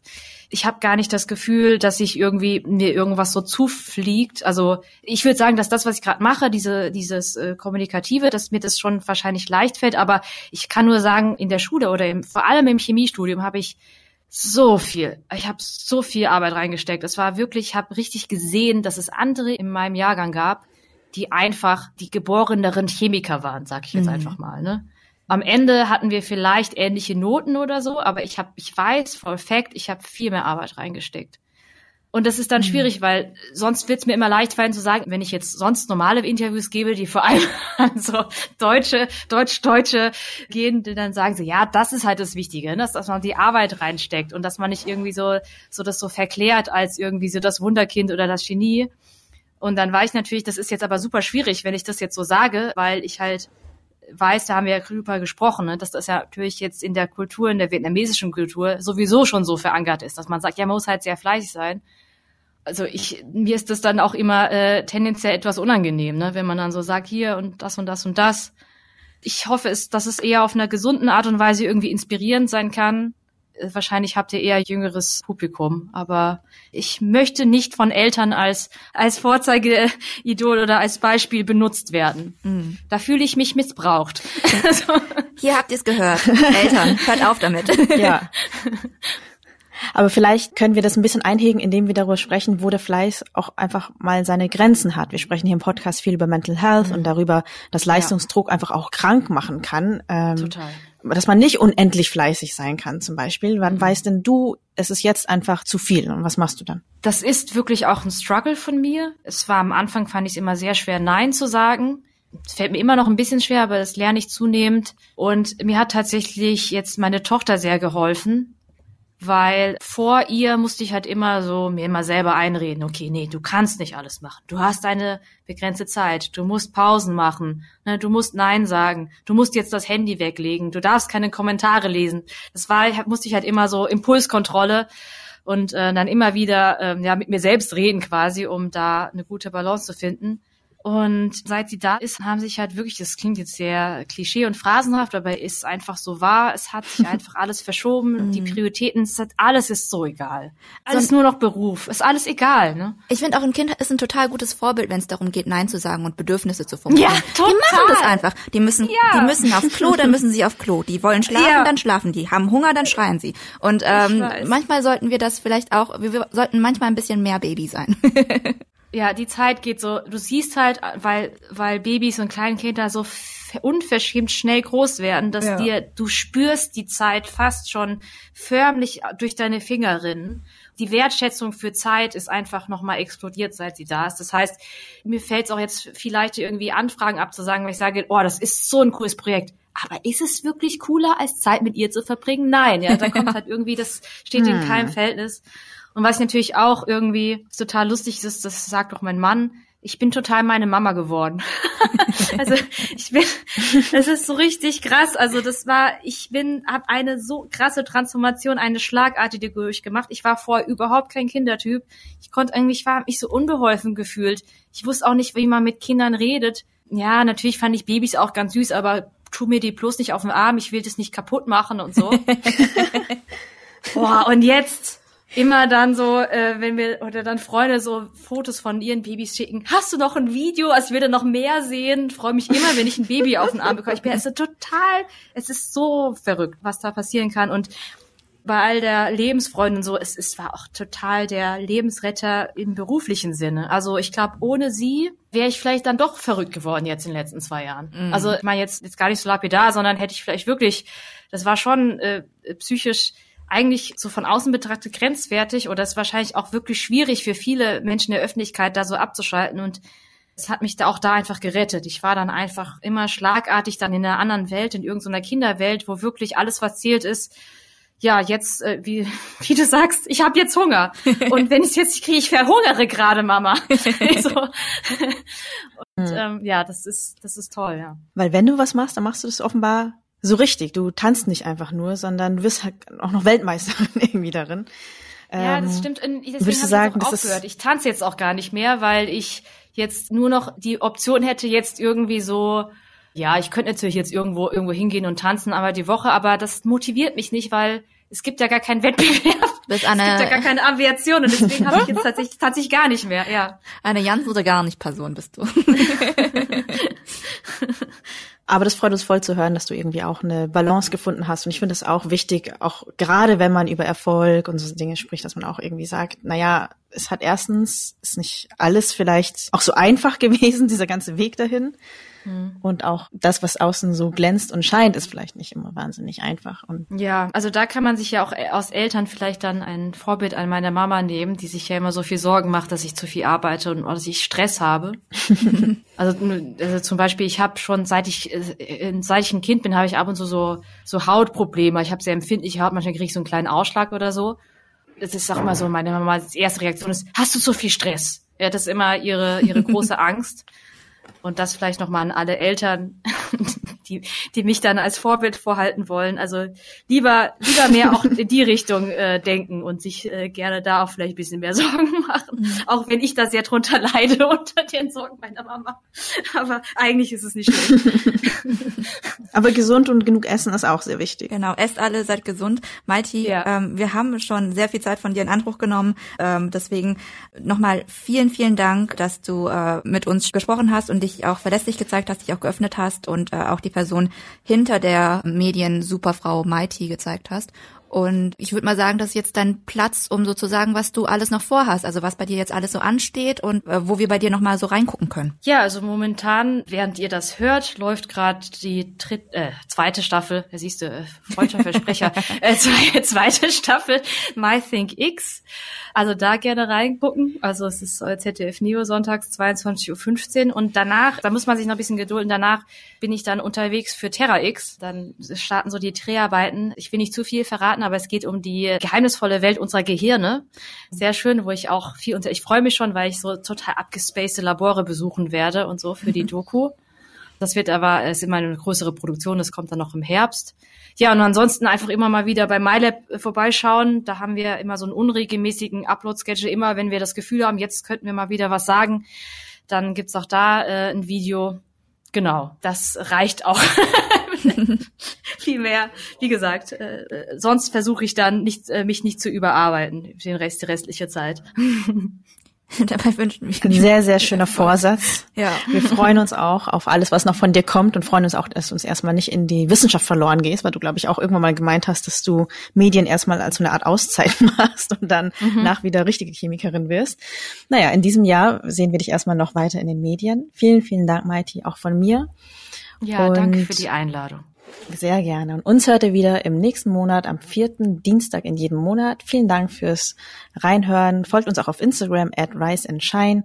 Ich habe gar nicht das Gefühl, dass ich irgendwie mir irgendwas so zufliegt. Also ich würde sagen, dass das, was ich gerade mache, diese, dieses äh, Kommunikative, dass mir das schon wahrscheinlich leicht fällt, aber ich kann nur sagen, in der Schule oder im, vor allem im Chemiestudium habe ich so viel. Ich habe so viel Arbeit reingesteckt. Es war wirklich, ich habe richtig gesehen, dass es andere in meinem Jahrgang gab, die einfach die geboreneren Chemiker waren, sag ich jetzt mhm. einfach mal. Ne? Am Ende hatten wir vielleicht ähnliche Noten oder so, aber ich habe, ich weiß voll Fact, ich habe viel mehr Arbeit reingesteckt. Und das ist dann mhm. schwierig, weil sonst wird es mir immer leicht fallen zu sagen, wenn ich jetzt sonst normale Interviews gebe, die vor allem *laughs* an so Deutsche, Deutsch-Deutsche gehen, dann sagen sie, ja, das ist halt das Wichtige, ne? dass, dass man die Arbeit reinsteckt und dass man nicht irgendwie so, so das so verklärt als irgendwie so das Wunderkind oder das Genie. Und dann war ich natürlich, das ist jetzt aber super schwierig, wenn ich das jetzt so sage, weil ich halt weiß, da haben wir ja drüber gesprochen, ne, dass das ja natürlich jetzt in der Kultur, in der vietnamesischen Kultur sowieso schon so verankert ist, dass man sagt, ja, man muss halt sehr fleißig sein also ich, mir ist das dann auch immer äh, tendenziell etwas unangenehm, ne, wenn man dann so sagt, hier und das und das und das. Ich hoffe, es, dass es eher auf einer gesunden Art und Weise irgendwie inspirierend sein kann. Äh, wahrscheinlich habt ihr eher jüngeres Publikum, aber ich möchte nicht von Eltern als als Vorzeigeidol oder als Beispiel benutzt werden. Mhm. Da fühle ich mich missbraucht. *laughs* Hier habt ihr es gehört. Eltern, hört auf damit. *laughs* Ja. *laughs* Aber vielleicht können wir das ein bisschen einhegen, indem wir darüber sprechen, wo der Fleiß auch einfach mal seine Grenzen hat. Wir sprechen hier im Podcast viel über Mental Health mhm. und darüber, dass Leistungsdruck ja. einfach auch krank machen kann. Ähm, Total. dass man nicht unendlich fleißig sein kann zum Beispiel. Wann Mhm. weißt denn du, es ist jetzt einfach zu viel und was machst du dann? Das ist wirklich auch ein Struggle von mir. Es war am Anfang, fand ich es immer sehr schwer, Nein zu sagen. Es fällt mir immer noch ein bisschen schwer, aber das lerne ich zunehmend. Und mir hat tatsächlich jetzt meine Tochter sehr geholfen, weil vor ihr musste ich halt immer so mir immer selber einreden, okay, nee, du kannst nicht alles machen. Du hast eine begrenzte Zeit. Du musst Pausen machen. Ne, du musst Nein sagen. Du musst jetzt das Handy weglegen. Du darfst keine Kommentare lesen. Das war, musste ich halt immer so Impulskontrolle und äh, dann immer wieder ähm, ja mit mir selbst reden quasi, um da eine gute Balance zu finden. Und seit sie da ist, haben sich halt wirklich, das klingt jetzt sehr klischee und phrasenhaft, aber ist es einfach so wahr. Es hat sich *laughs* einfach alles verschoben. Die Prioritäten, es hat, alles ist so egal. Alles nur noch Beruf. Ist alles egal, ne? Ich finde auch ein Kind ist ein total gutes Vorbild, wenn es darum geht, Nein zu sagen und Bedürfnisse zu formulieren. Ja, Die total. machen das einfach. Die müssen, Ja. die müssen auf Klo, dann müssen sie auf Klo. Die wollen schlafen, Ja. dann schlafen die. Haben Hunger, dann schreien sie. Und ähm, manchmal sollten wir das vielleicht auch, wir, wir sollten manchmal ein bisschen mehr Baby sein. *laughs* Ja, die Zeit geht so, du siehst halt, weil, weil Babys und Kleinkinder so unverschämt schnell groß werden, dass Ja. dir, du spürst die Zeit fast schon förmlich durch deine Finger rinnen. Die Wertschätzung für Zeit ist einfach nochmal explodiert, seit sie da ist. Das heißt, mir fällt es auch jetzt vielleicht irgendwie Anfragen abzusagen, weil ich sage, oh, das ist so ein cooles Projekt. Aber ist es wirklich cooler, als Zeit mit ihr zu verbringen? Nein, ja, da *laughs* kommt halt irgendwie, das steht in keinem Verhältnis. Und was natürlich auch irgendwie total lustig ist, das sagt auch mein Mann, ich bin total meine Mama geworden. *laughs* also ich bin, es ist so richtig krass. Also das war, ich bin, habe eine so krasse Transformation, eine schlagartige durchgemacht. Ich war vorher überhaupt kein Kindertyp. Ich konnte eigentlich, war mich so unbeholfen gefühlt. Ich wusste auch nicht, wie man mit Kindern redet. Ja, natürlich fand ich Babys auch ganz süß, aber tu mir die bloß nicht auf den Arm. Ich will das nicht kaputt machen und so. *laughs* Boah, und jetzt immer dann so, äh, wenn wir oder dann Freunde so Fotos von ihren Babys schicken, hast du noch ein Video, als würde noch mehr sehen? Freue mich immer, wenn ich ein Baby auf den Arm bekomme. Ich bin also total, es ist so verrückt, was da passieren kann und bei all der Lebensfreude und so, es, es war auch total der Lebensretter im beruflichen Sinne. Also ich glaube, ohne sie wäre ich vielleicht dann doch verrückt geworden jetzt in den letzten zwei Jahren. Also ich meine jetzt, jetzt gar nicht so lapidar, sondern hätte ich vielleicht wirklich, das war schon äh, psychisch eigentlich so von außen betrachtet grenzwertig oder ist wahrscheinlich auch wirklich schwierig für viele Menschen der Öffentlichkeit da so abzuschalten und es hat mich da auch da einfach gerettet. Ich war dann einfach immer schlagartig dann in einer anderen Welt, in irgendeiner Kinderwelt, wo wirklich alles, was zählt ist, ja, jetzt, äh, wie, *laughs* wie du sagst, ich habe jetzt Hunger. *laughs* Und wenn ich jetzt nicht kriege, ich verhungere gerade, Mama. *laughs* so. Und ähm, ja, das ist, das ist toll, ja. Weil wenn du was machst, dann machst du das offenbar so richtig. Du tanzt nicht einfach nur, sondern du wirst halt auch noch Weltmeisterin *laughs* irgendwie darin. Ja, das Ähm, stimmt. Und Deswegen habe sagen, ich auch das ist- aufgehört. Ich tanze jetzt auch gar nicht mehr, weil ich jetzt nur noch die Option hätte, jetzt irgendwie so, ja, ich könnte natürlich jetzt irgendwo irgendwo hingehen und tanzen, aber die Woche, aber das motiviert mich nicht, weil es gibt ja gar keinen *laughs* Wettbewerb. Bist Es gibt ja gar eine, keine Aviation und deswegen habe ich jetzt tatsächlich, tatsächlich gar nicht mehr, ja. eine ganz oder gar nicht Person bist du. *laughs* Aber das freut uns voll zu hören, dass du irgendwie auch eine Balance gefunden hast. Und ich finde es auch wichtig, auch gerade wenn man über Erfolg und so Dinge spricht, dass man auch irgendwie sagt, na ja, es hat erstens, ist nicht alles vielleicht auch so einfach *laughs* gewesen, dieser ganze Weg dahin. Und auch das, was außen so glänzt und scheint, ist vielleicht nicht immer wahnsinnig einfach. Und Ja, also da kann man sich ja auch äh, aus Eltern vielleicht dann ein Vorbild an meiner Mama nehmen, die sich ja immer so viel Sorgen macht, dass ich zu viel arbeite und dass ich Stress habe. *laughs* also, also zum Beispiel, ich habe schon seit ich äh, seit ich ein Kind bin, habe ich ab und zu so so Hautprobleme. Ich habe sehr empfindliche Haut, manchmal kriege ich so einen kleinen Ausschlag oder so. Das ist auch immer so, meine Mamas erste Reaktion ist, hast du zu viel Stress? Ja, das ist immer ihre ihre große *laughs* Angst. Und das vielleicht nochmal an alle Eltern, *laughs* die, die mich dann als Vorbild vorhalten wollen. Also lieber, lieber mehr auch in die Richtung äh, denken und sich äh, gerne da auch vielleicht ein bisschen mehr *laughs* Sorgen machen. Auch wenn ich da sehr drunter leide *laughs* unter den Sorgen meiner Mama. Aber eigentlich ist es nicht schlimm. *laughs* aber gesund und genug Essen ist auch sehr wichtig. Genau, esst alle, seid gesund. Maiti, Ja. ähm, wir haben schon sehr viel Zeit von dir in Anspruch genommen. Ähm, deswegen nochmal vielen, vielen Dank, dass du äh, mit uns gesprochen hast und dich auch verlässlich gezeigt hast, dich auch geöffnet hast und äh, auch die Person hinter der Medien-Superfrau Maiti gezeigt hast. Und ich würde mal sagen, das ist jetzt dein Platz, um sozusagen, was du alles noch vorhast, also was bei dir jetzt alles so ansteht und äh, wo wir bei dir nochmal so reingucken können. Ja, also momentan, während ihr das hört, läuft gerade die dritt, äh, zweite Staffel, da siehst du, äh, Freundschaftsversprecher, *laughs* äh, zweite Staffel My Think X. Also da gerne reingucken. Also es ist ZDF Neo sonntags 22.15 Uhr und danach, da muss man sich noch ein bisschen gedulden, danach bin ich dann unterwegs für Terra X. Dann starten so die Dreharbeiten. Ich will nicht zu viel verraten, aber es geht um die geheimnisvolle Welt unserer Gehirne. Sehr schön, wo ich auch viel unter, ich freue mich schon, weil ich so total abgespacede Labore besuchen werde und so für die *laughs* Doku. Das wird aber, es ist immer eine größere Produktion, das kommt dann noch im Herbst. Ja, und ansonsten einfach immer mal wieder bei MyLab vorbeischauen. Da haben wir immer so einen unregelmäßigen Upload-Schedule. Immer, wenn wir das Gefühl haben, jetzt könnten wir mal wieder was sagen, dann gibt's auch da äh, ein Video. Genau, das reicht auch. *laughs* Viel mehr, wie gesagt, äh, sonst versuche ich dann nicht, äh, mich nicht zu überarbeiten, den Rest, die restliche Zeit. *laughs* Dabei wünschen wir ein sehr, sehr schöner Vorsatz. Ja. Wir freuen uns auch auf alles, was noch von dir kommt und freuen uns auch, dass du uns erstmal nicht in die Wissenschaft verloren gehst, weil du, glaube ich, auch irgendwann mal gemeint hast, dass du Medien erstmal als so eine Art Auszeit *laughs* machst und dann mhm. nach wieder richtige Chemikerin wirst. Naja, in diesem Jahr sehen wir dich erstmal noch weiter in den Medien. Vielen, vielen Dank, Maiti, auch von mir. Ja, und danke für die Einladung. Sehr gerne. Und uns hört ihr wieder im nächsten Monat, am vierten Dienstag in jedem Monat. Vielen Dank fürs Reinhören. Folgt uns auch auf Instagram at Rise and Shine.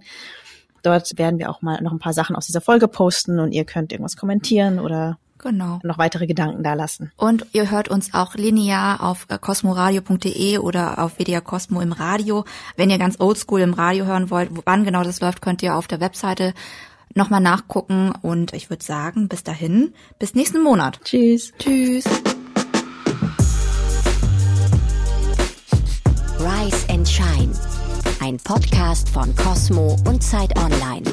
Dort werden wir auch mal noch ein paar Sachen aus dieser Folge posten und ihr könnt irgendwas kommentieren oder Genau. Noch weitere Gedanken da lassen. Und ihr hört uns auch linear auf äh, cosmoradio.de oder auf WDR Cosmo im Radio. Wenn ihr ganz oldschool im Radio hören wollt, wann genau das läuft, könnt ihr auf der Webseite nochmal nachgucken und ich würde sagen, bis dahin, bis nächsten Monat. Tschüss. Tschüss. Rise and Shine, ein Podcast von Cosmo und Zeit Online.